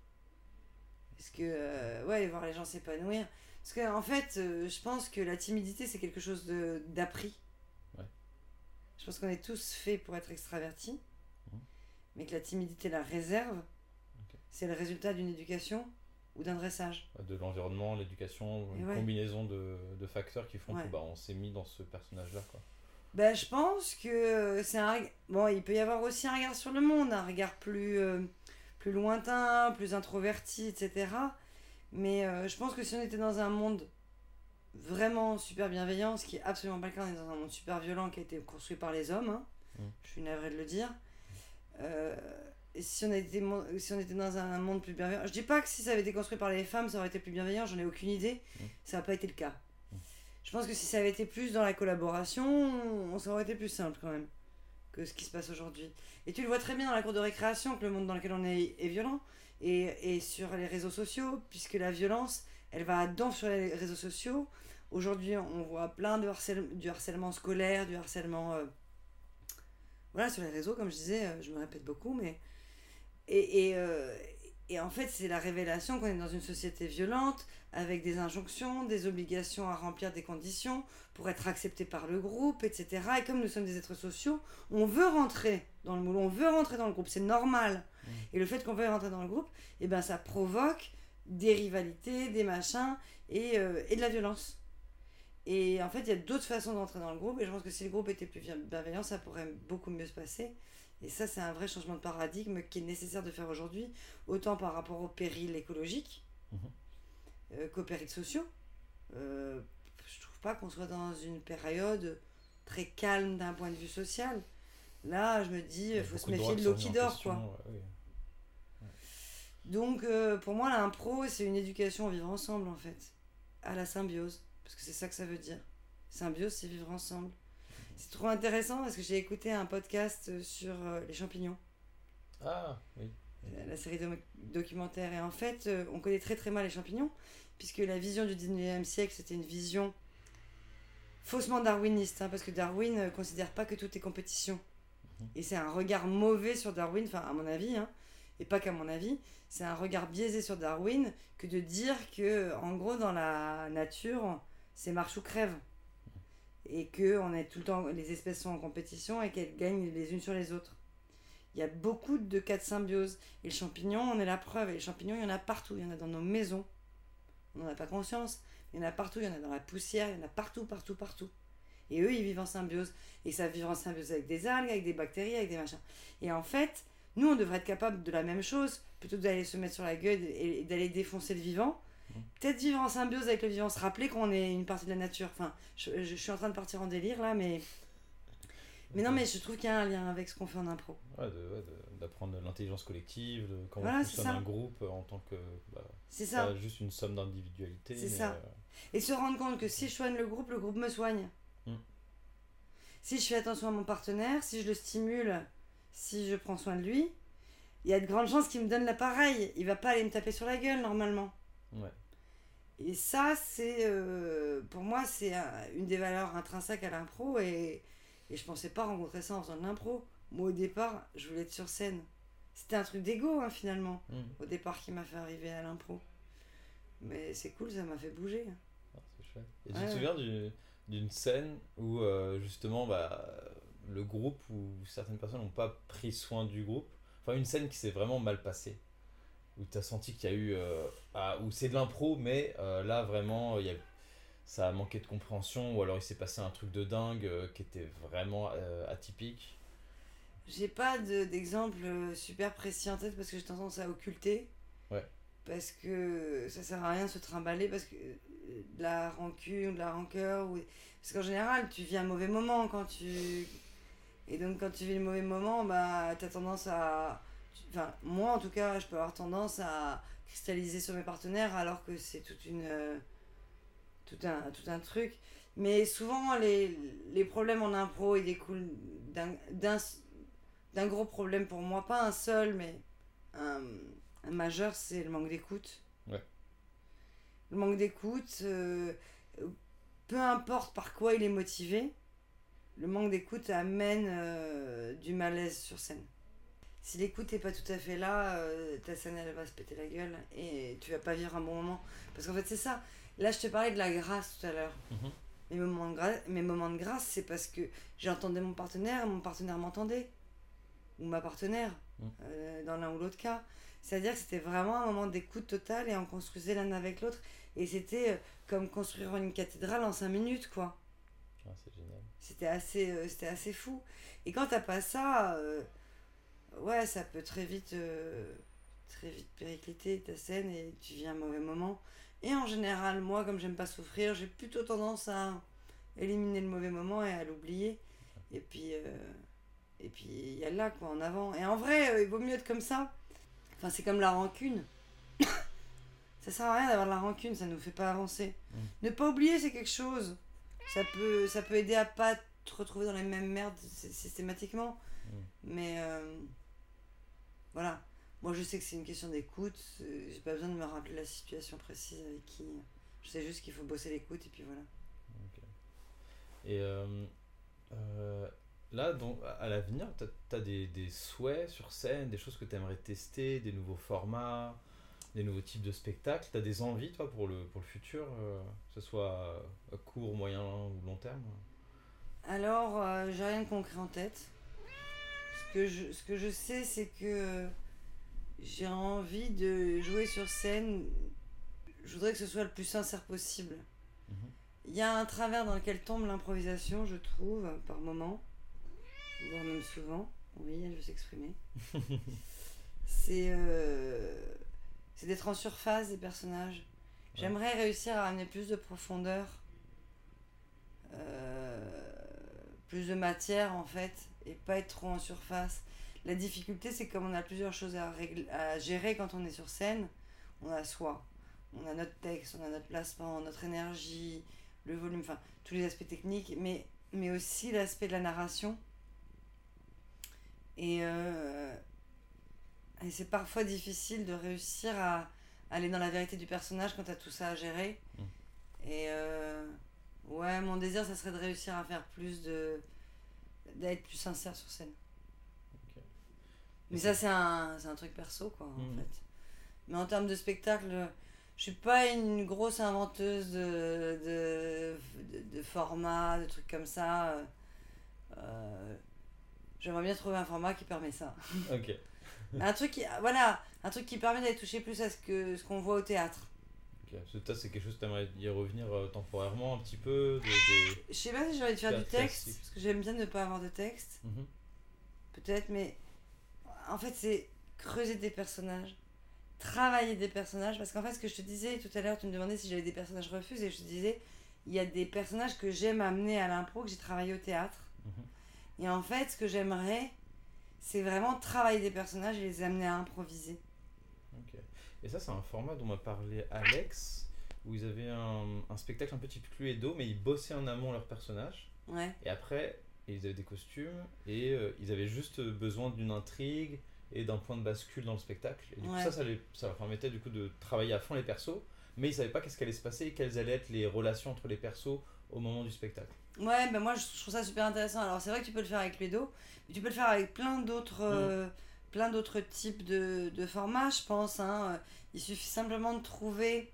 Parce que, euh, ouais, voir les gens s'épanouir. Parce qu'en en fait, euh, je pense que la timidité c'est quelque chose d'appris. Je pense qu'on est tous faits pour être extravertis,
Mhm.
mais que la timidité, la réserve, c'est le résultat d'une éducation ou d'un dressage.
de l'environnement, l'éducation, une
ouais.
combinaison de, de facteurs qui font
Ouais.
que bah, on s'est mis dans ce personnage-là. Quoi.
Ben, je pense que c'est un. Bon, il peut y avoir aussi un regard sur le monde, un regard plus, euh, plus lointain, plus introverti, etc. Mais euh, je pense que si on était dans un monde vraiment super bienveillant, ce qui est absolument pas le cas, on est dans un monde super violent qui a été construit par les hommes, hein.
Mm.
je suis navrée de le dire. Euh, et si on, était, si on était dans un monde plus bienveillant, je dis pas que si ça avait été construit par les femmes, ça aurait été plus bienveillant, j'en ai aucune idée,
Mm.
ça n'a pas été le cas. Je pense que si ça avait été plus dans la collaboration, on- ça aurait été plus simple quand même que ce qui se passe aujourd'hui. Et tu le vois très bien dans la cour de récréation que le monde dans lequel on est est violent et, et sur les réseaux sociaux, puisque la violence, elle va à donf sur les réseaux sociaux. Aujourd'hui, on voit plein de harcèle, du harcèlement scolaire, du harcèlement. euh, voilà, sur les réseaux, comme je disais, euh, je me répète beaucoup, mais. Et, et, euh, et en fait, c'est la révélation qu'on est dans une société violente, avec des injonctions, des obligations à remplir des conditions pour être accepté par le groupe, etc. Et comme nous sommes des êtres sociaux, on veut rentrer dans le moule, on veut rentrer dans le groupe, c'est normal. Et le fait qu'on veuille rentrer dans le groupe, et ben ça provoque des rivalités, des machins et, euh, et de la violence. Et en fait, il y a d'autres façons d'entrer dans le groupe, et je pense que si le groupe était plus bien- bienveillant, ça pourrait beaucoup mieux se passer. Et ça, c'est un vrai changement de paradigme qui est nécessaire de faire aujourd'hui, autant par rapport aux périls écologiques
Mhm.
euh, qu'aux périls sociaux. Euh, je trouve pas qu'on soit dans une période très calme d'un point de vue social. Là, je me dis,
Il
faut se méfier de l'eau qui dort, quoi.
ouais.
Donc, euh, pour moi, l'impro, c'est une éducation au vivre ensemble, en fait. À la symbiose. Parce que c'est ça que ça veut dire. Symbiose, c'est vivre ensemble. C'est trop intéressant parce que j'ai écouté un podcast sur euh, les champignons,
Ah, oui.
la- série doc- documentaire. Et en fait, euh, on connaît très très mal les champignons, puisque la vision du 19e siècle, c'était une vision faussement darwiniste, hein, parce que Darwin ne considère pas que tout est compétition.
Mhm.
Et c'est un regard mauvais sur Darwin, enfin à mon avis, hein, et pas qu'à mon avis, c'est un regard biaisé sur Darwin que de dire que, en gros, dans la nature, c'est marche ou crève. Et que on est tout le temps, les espèces sont en compétition et qu'elles gagnent les unes sur les autres. Il y a beaucoup de cas de symbiose. Et le champignon, on est la preuve. Et les champignons, il y en a partout. Il y en a dans nos maisons. On n'en a pas conscience. Il y en a partout. Il y en a dans la poussière. Il y en a partout, partout, partout. Et eux, ils vivent en symbiose. Et ça vivre en symbiose avec des algues, avec des bactéries, avec des machins. Et en fait, nous, on devrait être capable de la même chose, plutôt que d'aller se mettre sur la gueule et et d'aller défoncer le vivant. Peut-être vivre en symbiose avec le vivant, se rappeler qu'on est une partie de la nature. Enfin, je, je- suis en train de partir en délire là, mais. Mais non, mais je trouve qu'il y a un lien avec ce qu'on fait en impro.
Ouais, d'apprendre l'intelligence collective, de comment
Voilà,
fonctionne
ça.
un groupe en tant que. bah,
C'est ça.
pas juste une somme d'individualité.
C'est ça.
euh,
Et se rendre compte que si je soigne le groupe, le groupe me soigne.
Mm.
Si je fais attention à mon partenaire, si je le stimule, si je prends soin de lui, il y a de grandes chances qu'il me donne l'appareil. Il va pas aller me taper sur la gueule normalement.
ouais.
Et ça, c'est euh, pour moi, c'est un- une des valeurs intrinsèques à l'impro et, et je pensais pas rencontrer ça en faisant de l'impro. Moi, au départ, je voulais être sur scène. C'était un truc d'ego, hein, finalement,
Mhm.
au départ, qui m'a fait arriver à l'impro. Mais c'est cool, ça m'a fait bouger.
Ah, c'est chouette. Et tu te souviens du- d'une scène où euh, justement bah, le groupe ou certaines personnes n'ont pas pris soin du groupe Enfin, une scène qui s'est vraiment mal passée. Où tu as senti qu'il y a eu. euh, ah, où c'est de l'impro, mais euh, là vraiment, il y a, ça a manqué de compréhension, ou alors il s'est passé un truc de dingue euh, qui était vraiment euh, atypique.
J'ai pas de- d'exemple super précis en tête parce que j'ai tendance à occulter.
Ouais.
Parce que ça sert à rien de se trimballer parce que de la rancune ou de la rancœur. Ou... Parce qu'en général, tu vis un mauvais moment quand tu. Et donc, quand tu vis le mauvais moment, bah, t'as tendance à. Enfin, moi en tout cas, je peux avoir tendance à cristalliser sur mes partenaires alors que c'est toute une. euh, Tout un, tout un truc. Mais souvent, les, les problèmes en impro, ils découlent d'un- gros problème pour moi, pas un seul, mais un, un majeur, c'est le manque d'écoute.
Ouais.
Le manque d'écoute, euh, peu importe par quoi il est motivé, le manque d'écoute amène euh, du malaise sur scène. Si l'écoute n'est pas tout à fait là, euh, ta scène elle va se péter la gueule et tu vas pas vivre un bon moment. Parce qu'en fait c'est ça. Là je te parlais de la grâce tout à l'heure.
Mhm.
Mes moments de grâce, mes moments de grâce, c'est parce que j'entendais mon partenaire, mon partenaire m'entendait. Ou ma partenaire,
Mm.
euh, dans l'un ou l'autre cas. C'est-à-dire que c'était vraiment un moment d'écoute totale et on construisait l'un avec l'autre. Et c'était comme construire une cathédrale en cinq minutes, quoi.
Ah, c'est génial.
C'était assez, euh, c'était assez fou. Et quand t'as pas ça, euh, ouais, ça peut très vite, euh, très vite péricliter ta scène et tu vis un mauvais moment. Et en général, moi, comme j'aime pas souffrir, j'ai plutôt tendance à éliminer le mauvais moment et à l'oublier. Et puis, et puis il y a là quoi en avant. Et en vrai, il vaut mieux être comme ça. Enfin, c'est comme la rancune. [coughs] ça sert à rien d'avoir de la rancune, ça nous fait pas avancer.
Mm.
Ne pas oublier, c'est quelque chose. Ça peut, ça peut aider à pas te retrouver dans les mêmes merdes sy- systématiquement.
Mm.
Mais euh, voilà. Moi, je sais que c'est une question d'écoute. J'ai pas besoin de me rappeler la situation précise avec qui. Je sais juste qu'il faut bosser l'écoute et puis voilà.
Et euh, euh, là, donc, à l'avenir, tu as, des, des souhaits sur scène, des choses que tu aimerais tester, des nouveaux formats, des nouveaux types de spectacles. Tu as des envies, toi, pour le, pour le futur, euh, que ce soit à court, moyen ou long terme?
Alors, euh, j'ai rien de concret en tête. Ce que je, ce que je sais, c'est que euh, j'ai envie de jouer sur scène. Je voudrais que ce soit le plus sincère possible.
Mhm.
Il y a un travers dans lequel tombe l'improvisation, je trouve, par moment, voire même souvent. Oui, elle veut s'exprimer. [laughs] c'est euh, c'est d'être en surface des personnages. J'aimerais réussir à amener plus de profondeur, euh, plus de matière en fait, et pas être trop en surface. La difficulté, c'est comme on a plusieurs choses à, régler- à gérer quand on est sur scène, on a soi, on a notre texte, on a notre placement, notre énergie, le volume, enfin tous les aspects techniques, mais, mais aussi l'aspect de la narration. Et, euh, et c'est parfois difficile de réussir à aller dans la vérité du personnage quand tu as tout ça à gérer.
Mm.
Et euh, ouais, mon désir, ça serait de réussir à faire plus de. d'être plus sincère sur scène. Mais ça, c'est un, un truc perso, quoi, en
Mm.
fait. Mais en termes de spectacle, je suis pas une grosse inventeuse de, de, de, de formats, de trucs comme ça. Euh, J'aimerais bien trouver un format qui permet ça.
Ok. [laughs]
un truc qui, voilà, un truc qui permet d'aller toucher plus à ce que ce qu'on voit au théâtre.
ok. Parce que toi, c'est quelque chose que tu aimerais y revenir euh, temporairement un petit peu
Je sais pas si j'ai envie de faire du texte, parce que j'aime bien ne pas avoir de texte,
Mhm.
peut-être, mais en fait, c'est creuser des personnages, travailler des personnages, parce qu'en fait, ce que je te disais tout à l'heure, tu me demandais si j'avais des personnages refus, et je te disais, il y a des personnages que j'aime amener à l'impro, que j'ai travaillé au théâtre.
Mhm.
Et en fait, ce que j'aimerais, c'est vraiment travailler des personnages et les amener à improviser.
Ok. Et ça, c'est un format dont m'a parlé Alex, où ils avaient un, un spectacle un peu type Cluedo, mais ils bossaient en amont leurs personnages.
Ouais.
Et après, ils avaient des costumes, et euh, ils avaient juste besoin d'une intrigue et d'un point de bascule dans le spectacle. Et du coup, ça, ça, les- ça leur permettait du coup de travailler à fond les persos, mais ils savaient pas qu'est-ce qui allait se passer et quelles allaient être les relations entre les persos au moment du spectacle.
Ouais, ben moi je trouve ça super intéressant. Alors c'est vrai que tu peux le faire avec Cluedo, mais tu peux le faire avec plein d'autres euh, plein d'autres types de, de formats, je pense. Hein. Il suffit simplement de trouver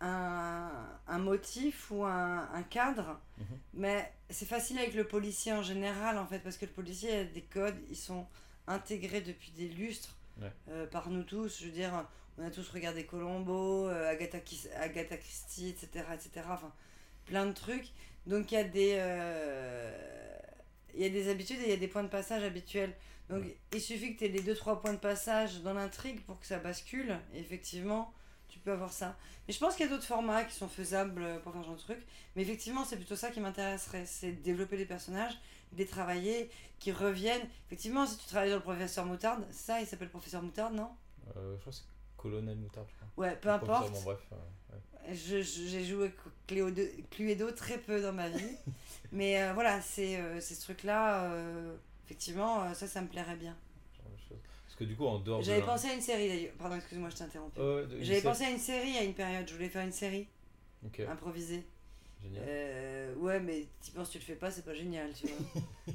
un, un motif ou un, un cadre.
Mhm.
Mais c'est facile avec le policier en général, en fait, parce que le policier a des codes, ils sont intégrés depuis des lustres
Ouais.
euh, par nous tous. Je veux dire, on a tous regardé Colombo, euh, Agatha, Agatha Christie, etc., etc. Enfin, plein de trucs. Donc il y a des euh, il y a des habitudes et il y a des points de passage habituels. Donc
Ouais.
il suffit que tu aies les deux trois points de passage dans l'intrigue pour que ça bascule. Et effectivement, tu peux avoir ça. Mais je pense qu'il y a d'autres formats qui sont faisables pour faire ce genre de truc. Mais effectivement, c'est plutôt ça qui m'intéresserait, c'est de développer les personnages, de les travailler, qui reviennent. Effectivement, si tu travailles sur le professeur Moutarde, ça, il s'appelle professeur Moutarde, non?
Euh, je crois que c'est Colonel Moutarde, je crois.
Ouais, peu
Le
importe.
Bon, bref, euh, ouais.
J'ai joué Cluedo, Cluedo très peu dans ma vie. [laughs] mais euh, voilà, c'est euh, ce truc-là, euh, effectivement, euh, ça, ça me plairait bien.
de. Parce que du coup, en dehors de.
J'avais pensé à une série d'ailleurs. Pardon, excuse-moi, je t'ai interrompu.
Ouais, de- une
J'avais pensé à une série à une période, je voulais faire une série
Ok,
improvisée.
génial.
Euh, ouais, mais tu penses tu le fais pas, c'est pas génial, tu vois. [laughs]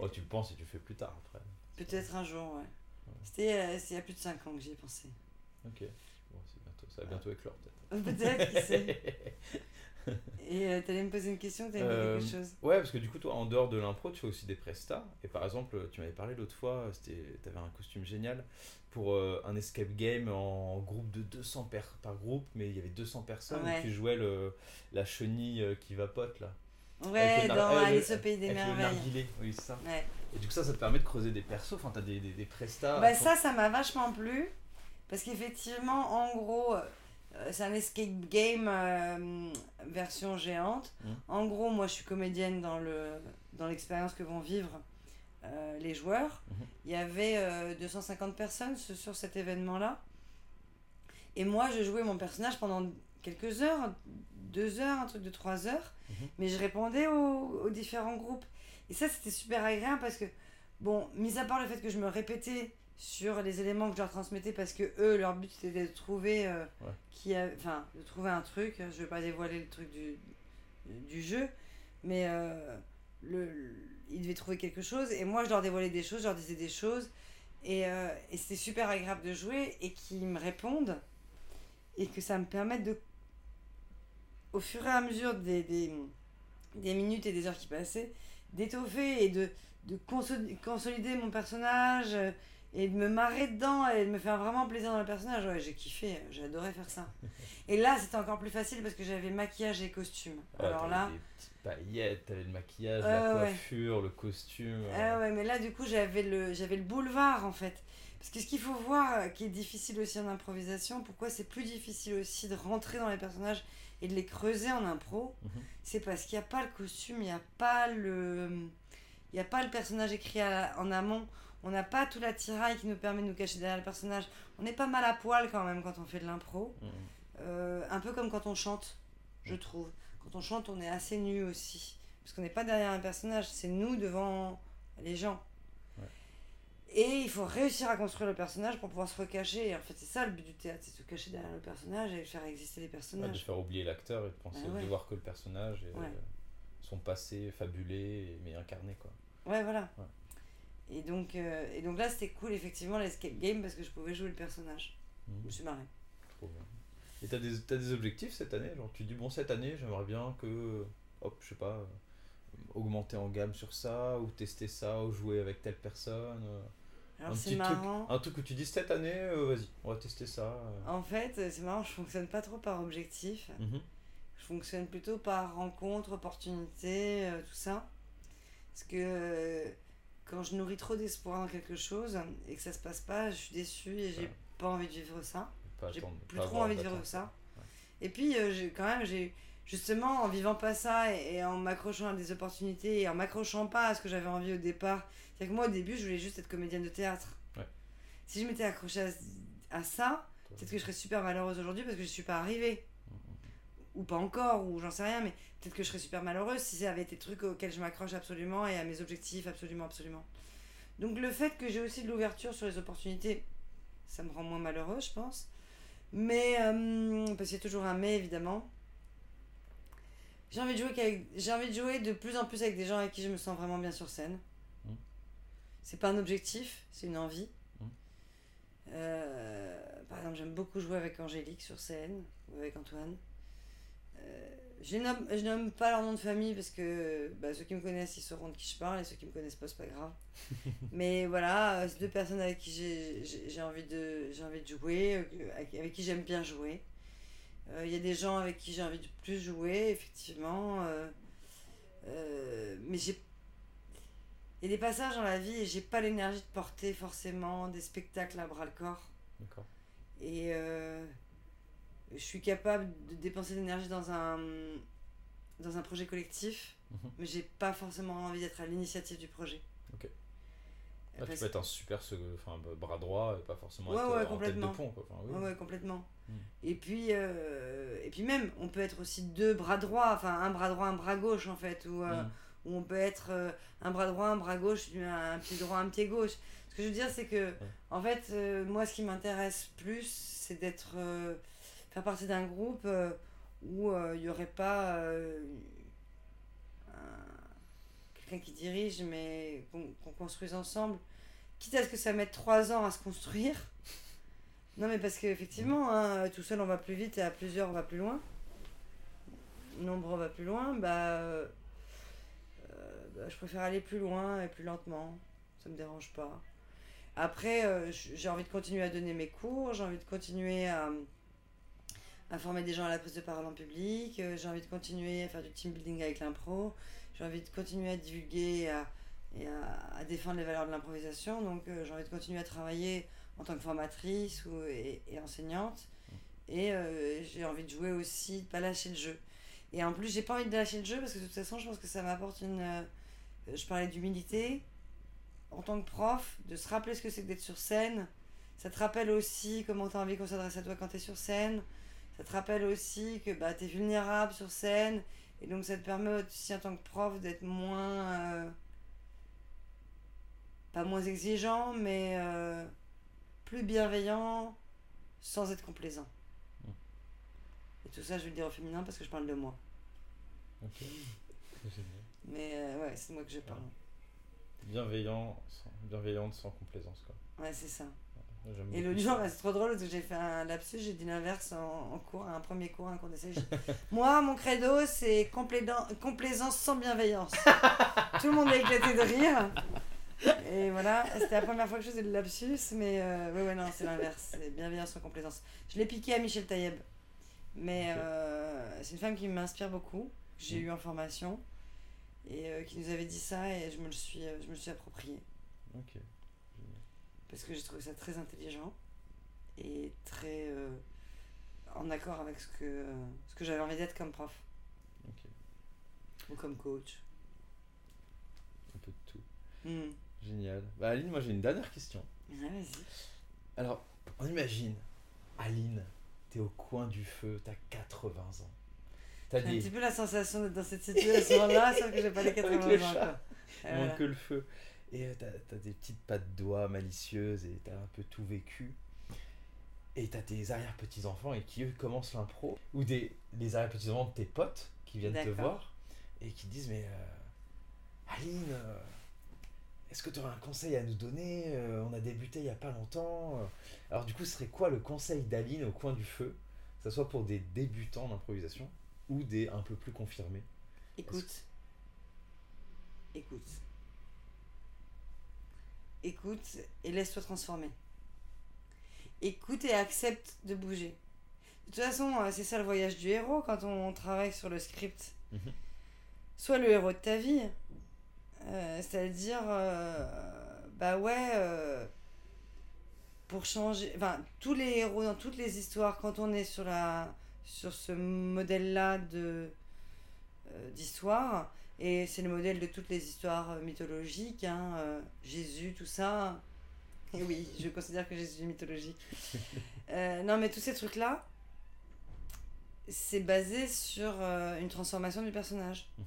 Oh, tu le penses et tu le fais plus tard après.
Peut-être un jour, ouais. C'était euh, c'est il y a plus de 5 ans que j'y ai pensé.
Ok. Bon, c'est bientôt, ça va bientôt éclore peut-être.
Peut-être, qui sait. [laughs] Et euh, t'allais me poser une question, t'allais me dire
Euh,
quelque chose
Ouais, parce que du coup, toi, en dehors de l'impro, tu fais aussi des prestats. Et par exemple, tu m'avais parlé l'autre fois, t'avais un costume génial pour euh, un escape game en groupe de 200 per par groupe, mais il y avait 200 personnes
Ouais.
et tu jouais le, la chenille euh, qui vapote là.
Ouais, dans
euh,
Alice au Pays des Merveilles.
oui, ça.
Ouais.
Et du coup, ça, ça te permet de creuser des persos, enfin, t'as des, des, des prestats.
Bah ça, ça m'a vachement plu. Parce qu'effectivement, en gros, euh, c'est un escape game euh, version géante.
Mhm.
En gros, moi, je suis comédienne dans le dans l'expérience que vont vivre euh, les joueurs.
Mhm.
Il y avait euh, 250 personnes sur cet événement-là. Et moi, je jouais mon personnage pendant quelques heures, deux heures, un truc de trois heures.
Mhm.
Mais je répondais aux, aux différents groupes. Et ça, c'était super agréable parce que, bon, mis à part le fait que je me répétais sur les éléments que je leur transmettais parce que eux, leur but c'était de trouver, euh,
Ouais.
qui a, enfin, de trouver un truc. Je vais pas dévoiler le truc du, du jeu, mais euh, le, le- ils devaient trouver quelque chose et moi je leur dévoilais des choses, je leur disais des choses et, euh, et c'était super agréable de jouer et qu'ils me répondent et que ça me permette de, au fur et à mesure des, des, des minutes et des heures qui passaient, d'étoffer et de, de consoli- consolider mon personnage et de me marrer dedans et de me faire vraiment plaisir dans le personnage. Ouais, j'ai kiffé, j'ai adoré faire ça. [laughs] Et là, c'était encore plus facile parce que j'avais maquillage et costume.
Ouais,
Alors là,
des petites paillettes, t'avais le maquillage,
Ouais,
la
ouais.
coiffure, le costume. euh,
Ah ouais, mais là, du coup, j'avais le, j'avais le boulevard, en fait. Parce que ce qu'il faut voir, euh, qui est difficile aussi en improvisation, pourquoi c'est plus difficile aussi de rentrer dans les personnages et de les creuser en impro,
Mhm.
c'est parce qu'il n'y a pas le costume, il n'y a pas le... Il n'y a pas le personnage écrit à en amont, on n'a pas tout l'attirail qui nous permet de nous cacher derrière le personnage. On est pas mal à poil quand même quand on fait de l'impro.
Mhm.
Euh, un peu comme quand on chante, je trouve. Quand on chante, on est assez nu aussi. Parce qu'on n'est pas derrière un personnage, c'est nous devant les gens.
Ouais.
Et il faut réussir à construire le personnage pour pouvoir se recacher. Et en fait, c'est ça le but du théâtre, c'est se cacher derrière le personnage et faire exister les
Ouais, de
personnages.
faire oublier l'acteur et de penser
Ah ouais.
de voir que le personnage et euh, son passé fabulé mais incarné quoi.
Ouais, voilà. Et, donc, euh, et donc là, c'était cool, effectivement, l'escape game, parce que je pouvais jouer le personnage. Je me
Mhm.
suis.
Trop bien. Et t'as des, t'as des objectifs cette année Genre tu dis bon cette année j'aimerais bien que hop je sais pas euh, augmenter en gamme sur ça ou tester ça ou jouer avec telle personne. euh,
Alors, c'est
petit truc,
marrant.
un truc où tu dis cette année vas-y on va tester ça.
En fait, c'est marrant, je fonctionne pas trop par objectif.
Mhm.
Je fonctionne plutôt par rencontre, opportunité, tout ça. Parce que quand je nourris trop d'espoir dans quelque chose et que ça se passe pas, je suis déçue et j'ai
Ouais.
pas envie de vivre ça. J'ai plus trop envie de vivre ça. Et puis, euh, j'ai quand même, j'ai justement en vivant pas ça et, et en m'accrochant à des opportunités et en m'accrochant pas à ce que j'avais envie au départ. C'est-à-dire que moi, au début, je voulais juste être comédienne de théâtre.
Ouais.
Si je m'étais accrochée à, à ça, peut-être que je serais super malheureuse aujourd'hui parce que je suis pas arrivée. Ou pas encore, ou j'en sais rien, mais peut-être que je serais super malheureuse si ça avait été des trucs auxquels je m'accroche absolument et à mes objectifs absolument, absolument. Donc le fait que j'ai aussi de l'ouverture sur les opportunités, ça me rend moins malheureuse, je pense. Mais, euh, parce qu'il y a toujours un mais, évidemment. J'ai envie, de jouer qu'avec- j'ai envie de jouer de plus en plus avec des gens avec qui je me sens vraiment bien sur scène.
Mm.
C'est pas un objectif, c'est une envie.
Mm.
Euh, par exemple, j'aime beaucoup jouer avec Angélique sur scène ou avec Antoine. Euh, je, nomme, je nomme pas leur nom de famille parce que bah, ceux qui me connaissent ils sauront de qui je parle et ceux qui me connaissent pas c'est pas grave. [laughs] Mais voilà, euh, c'est deux personnes avec qui j'ai- envie, de- envie de jouer, euh, avec, qui j'aime bien jouer. Euh, Il y a des gens avec qui j'ai envie de plus jouer, effectivement. euh, euh, mais j'ai. Il y a des passages dans la vie et j'ai pas l'énergie de porter forcément des spectacles à bras le corps.
D'accord.
Et je suis capable de dépenser de l'énergie dans un, dans un projet collectif,
Mhm.
mais j'ai pas forcément envie d'être à l'initiative du projet.
Ok.
Euh,
Ah, tu peux être un super enfin, bras droit et pas forcément
Ouais,
être
ouais,
euh, en tête de pont. Quoi. Enfin, oui.
Ouais, ouais, complètement.
Mm.
Et puis, euh, et puis même, on peut être aussi deux bras droits, enfin un bras droit, un bras gauche en fait, ou euh,
Mm.
où on peut être euh, un bras droit, un bras gauche, un, pied droit, un pied gauche. Ce que je veux dire, c'est que, en fait, moi, ce qui m'intéresse plus, c'est d'être. Euh, faire partie d'un groupe euh, où euh, il n'y aurait pas euh, un- quelqu'un qui dirige, mais qu'on qu'on construise ensemble. Quitte à ce que ça mette trois ans à se construire. Non, mais parce qu'effectivement, hein, tout seul on va plus vite et à plusieurs on va plus loin. Nombre on va plus loin, bah, euh, euh, bah, je préfère aller plus loin et plus lentement. Ça me dérange pas. Après, euh, j'ai envie de continuer à donner mes cours, j'ai envie de continuer à, à former des gens à la prise de parole en public, euh, j'ai envie de continuer à faire du team building avec l'impro, j'ai envie de continuer à divulguer et à, et à, défendre les valeurs de l'improvisation. Donc, euh, j'ai envie de continuer à travailler en tant que formatrice ou, et, enseignante. Et euh, j'ai envie de jouer aussi, de pas lâcher le jeu. Et en plus, j'ai pas envie de lâcher le jeu parce que de toute façon, je pense que ça m'apporte une. je parlais d'humilité en tant que prof, de se rappeler ce que c'est que d'être sur scène. Ça te rappelle aussi comment tu as envie qu'on s'adresse à toi quand tu es sur scène. Ça te rappelle aussi que bah, tu es vulnérable sur scène. Et donc, ça te permet aussi en tant que prof d'être moins. euh, pas moins exigeant, mais euh, plus bienveillant sans être complaisant.
Mm.
Et tout ça, je vais le dire au féminin parce que je parle de moi.
Ok.
Mais euh, ouais, c'est de moi que je parle.
Bienveillant, sans, bienveillante sans complaisance. Quoi.
Ouais, c'est ça. Et l'autre jour, bah, c'est trop drôle parce que j'ai fait un lapsus, j'ai dit l'inverse en, en cours, un premier cours, un cours d'essai. [laughs] Moi, mon credo, c'est complaisance sans bienveillance. [laughs] Tout le monde a éclaté de rire. Et voilà, c'était la première fois que je faisais le lapsus, mais euh, ouais, ouais, non, c'est l'inverse. C'est bienveillance sans complaisance. Je l'ai piqué à Michel Taïeb. Mais euh, c'est une femme qui m'inspire beaucoup, que j'ai
Mm.
eu en formation, et euh, qui nous avait dit ça, et je me le suis, euh, je me le suis approprié.
Ok.
Parce que j'ai trouvé ça très intelligent et très euh, en accord avec ce que, euh, ce que j'avais envie d'être comme prof ou comme coach.
Un peu de tout.
Hmm.
Génial. Bah, Aline, moi j'ai une dernière question.
Ouais, vas-y.
Alors, on imagine, Aline, t'es au coin du feu, t'as 80 ans. T'as
J'ai un petit peu la sensation d'être dans cette situation-là, sauf que j'ai pas les 80 [laughs]
Avec le
ans.
chat.
quoi.
Il
Ouais,
manque
voilà.
que le feu. Et euh, t'as des petites pattes doigts malicieuses et t'as un peu tout vécu. Et t'as tes arrière-petits-enfants et qui eux commencent l'impro. Ou des, les arrière-petits-enfants de tes potes qui viennent te voir et qui disent Mais euh, Aline, euh, est-ce que tu aurais un conseil à nous donner Euh, On a débuté il y a pas longtemps. Alors, du coup, ce serait quoi le conseil d'Aline au coin du feu Que ce soit pour des débutants d'improvisation ou des un peu plus confirmés?
Écoute. Écoute. Écoute et laisse-toi transformer. Écoute et accepte de bouger. De toute façon, euh, c'est ça le voyage du héros quand on travaille sur le script.
Mhm.
Sois le héros de ta vie. Euh, C'est-à-dire, euh, bah ouais, euh, pour changer. Enfin, tous les héros dans toutes les histoires, quand on est sur, la, sur ce modèle-là de d'histoire, et c'est le modèle de toutes les histoires euh, mythologiques, hein, euh, Jésus, tout ça. Et oui, [laughs] je considère que Jésus est mythologique. Euh, non, mais tous ces trucs-là, c'est basé sur euh, une transformation du personnage.
Mhm.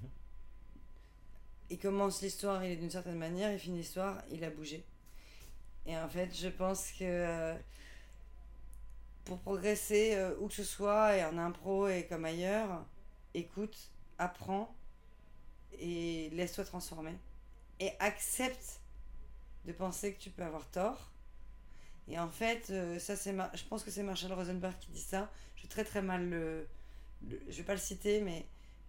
Il commence l'histoire, il est d'une certaine manière, il finit l'histoire, il a bougé. Et en fait, je pense que pour progresser, où que ce soit, et en impro et comme ailleurs, écoute apprends et laisse-toi transformer. Et accepte de penser que tu peux avoir tort. Et en fait, euh, ça c'est ma... je pense que c'est Marshall Rosenberg qui dit ça. Je vais très très mal le, le- je vais pas le citer, mais,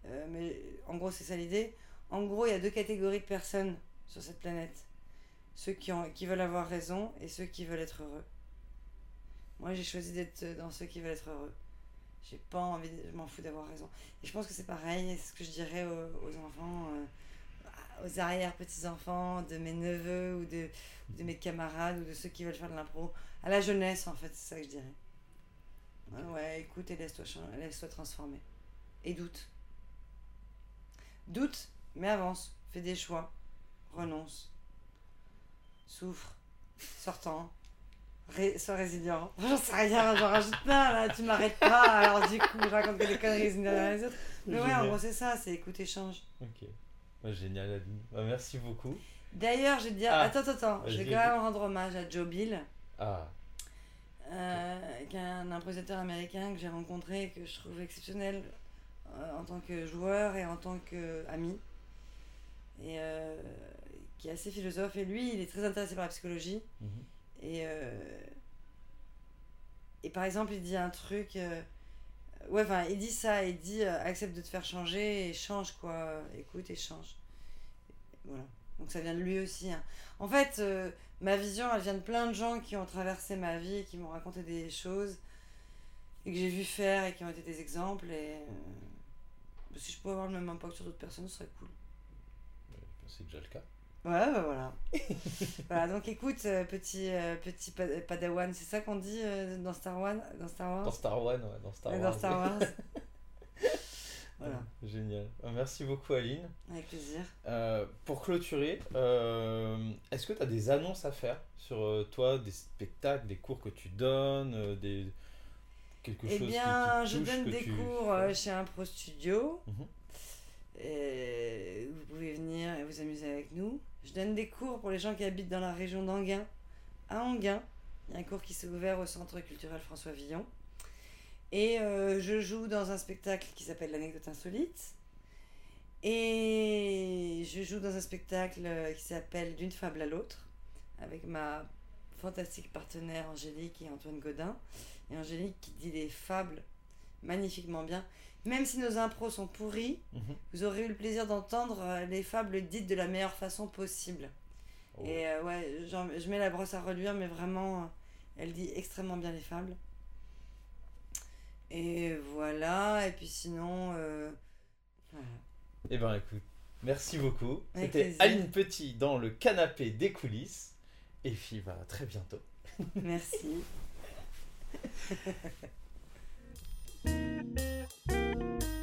euh, mais en gros c'est ça l'idée. En gros, il y a deux catégories de personnes sur cette planète. Ceux qui, ont, qui veulent avoir raison et ceux qui veulent être heureux. Moi, j'ai choisi d'être dans ceux qui veulent être heureux. J'ai pas envie, de- je m'en fous d'avoir raison. Et je pense que c'est pareil, c'est ce que je dirais aux, aux enfants, euh, aux arrière-petits-enfants, de mes neveux ou de, de mes camarades ou de ceux qui veulent faire de l'impro. À la jeunesse, en fait, c'est ça que je dirais. Ouais, ouais, écoute et laisse-toi laisse-toi transformer. Et doute. Doute, mais avance. Fais des choix. Renonce. Souffre. Sortant. Ré- sois résilient. [laughs] J'en sais rien, j'en rajoute plein là, tu m'arrêtes pas. Alors du coup, je raconte que des conneries les unes derrière les autres. Mais ouais, en gros, c'est ça, c'est écoute, échange.
Ok. Génial, Aline. Bah, merci beaucoup.
D'ailleurs, je vais te dire,
Ah,
attends, attends, je vais quand même rendre hommage à Joe Bill,
Ah,
euh, qui est un improvisateur américain que j'ai rencontré et que je trouve exceptionnel euh, en tant que joueur et en tant qu'ami. Et euh, qui est assez philosophe. Et lui, il est très intéressé par la psychologie.
mhm.
Et, euh, et par exemple, il dit un truc. euh, ouais, enfin, il dit ça, il dit euh, accepte de te faire changer et change, quoi. Écoute et change. Voilà. Donc ça vient de lui aussi. hein. En fait, ma vision, elle vient de plein de gens qui ont traversé ma vie, qui m'ont raconté des choses et que j'ai vu faire et qui ont été des exemples. Et si je pouvais avoir le même impact sur d'autres personnes, ce serait cool.
c'est déjà le cas.
Ouais, bah voilà. [laughs] voilà, donc écoute, euh, petit, euh, petit pa- padawan, c'est ça qu'on dit euh, dans Star Wars Dans Star Wars?
Dans Star Wars, ouais, dans Star
Ouais,
Wars.
Dans Star Wars. [laughs] voilà,
Génial. Merci beaucoup, Aline.
avec plaisir.
Pour clôturer, est-ce que tu as des annonces à faire sur toi, des spectacles, des cours que tu donnes, des... quelque
Eh
chose
bien,
qui,
je
touche,
donne
que
des
tu
cours chez un pro studio.
Mhm.
Et vous pouvez venir et vous amuser avec nous. Je donne des cours pour les gens qui habitent dans la région d'Anguin. À Anguin, il y a un cours qui s'est ouvert au Centre culturel François Villon. Et euh, je joue dans un spectacle qui s'appelle L'anecdote insolite. Et je joue dans un spectacle euh, qui s'appelle D'une fable à l'autre, avec ma fantastique partenaire Angélique et Antoine Godin. Et Angélique qui dit des fables magnifiquement bien. Même si nos impros sont pourris,
Mhm.
vous aurez eu le plaisir d'entendre euh, les fables dites de la meilleure façon possible.
Oh.
Et euh, ouais, je mets la brosse à reluire, mais vraiment, euh, elle dit extrêmement bien les fables. Et voilà, et puis sinon, euh, voilà.
Eh ben écoute, merci beaucoup. C'était. Aline Petit dans le canapé des coulisses. Et puis bah, à très bientôt.
merci. [laughs] Thank you.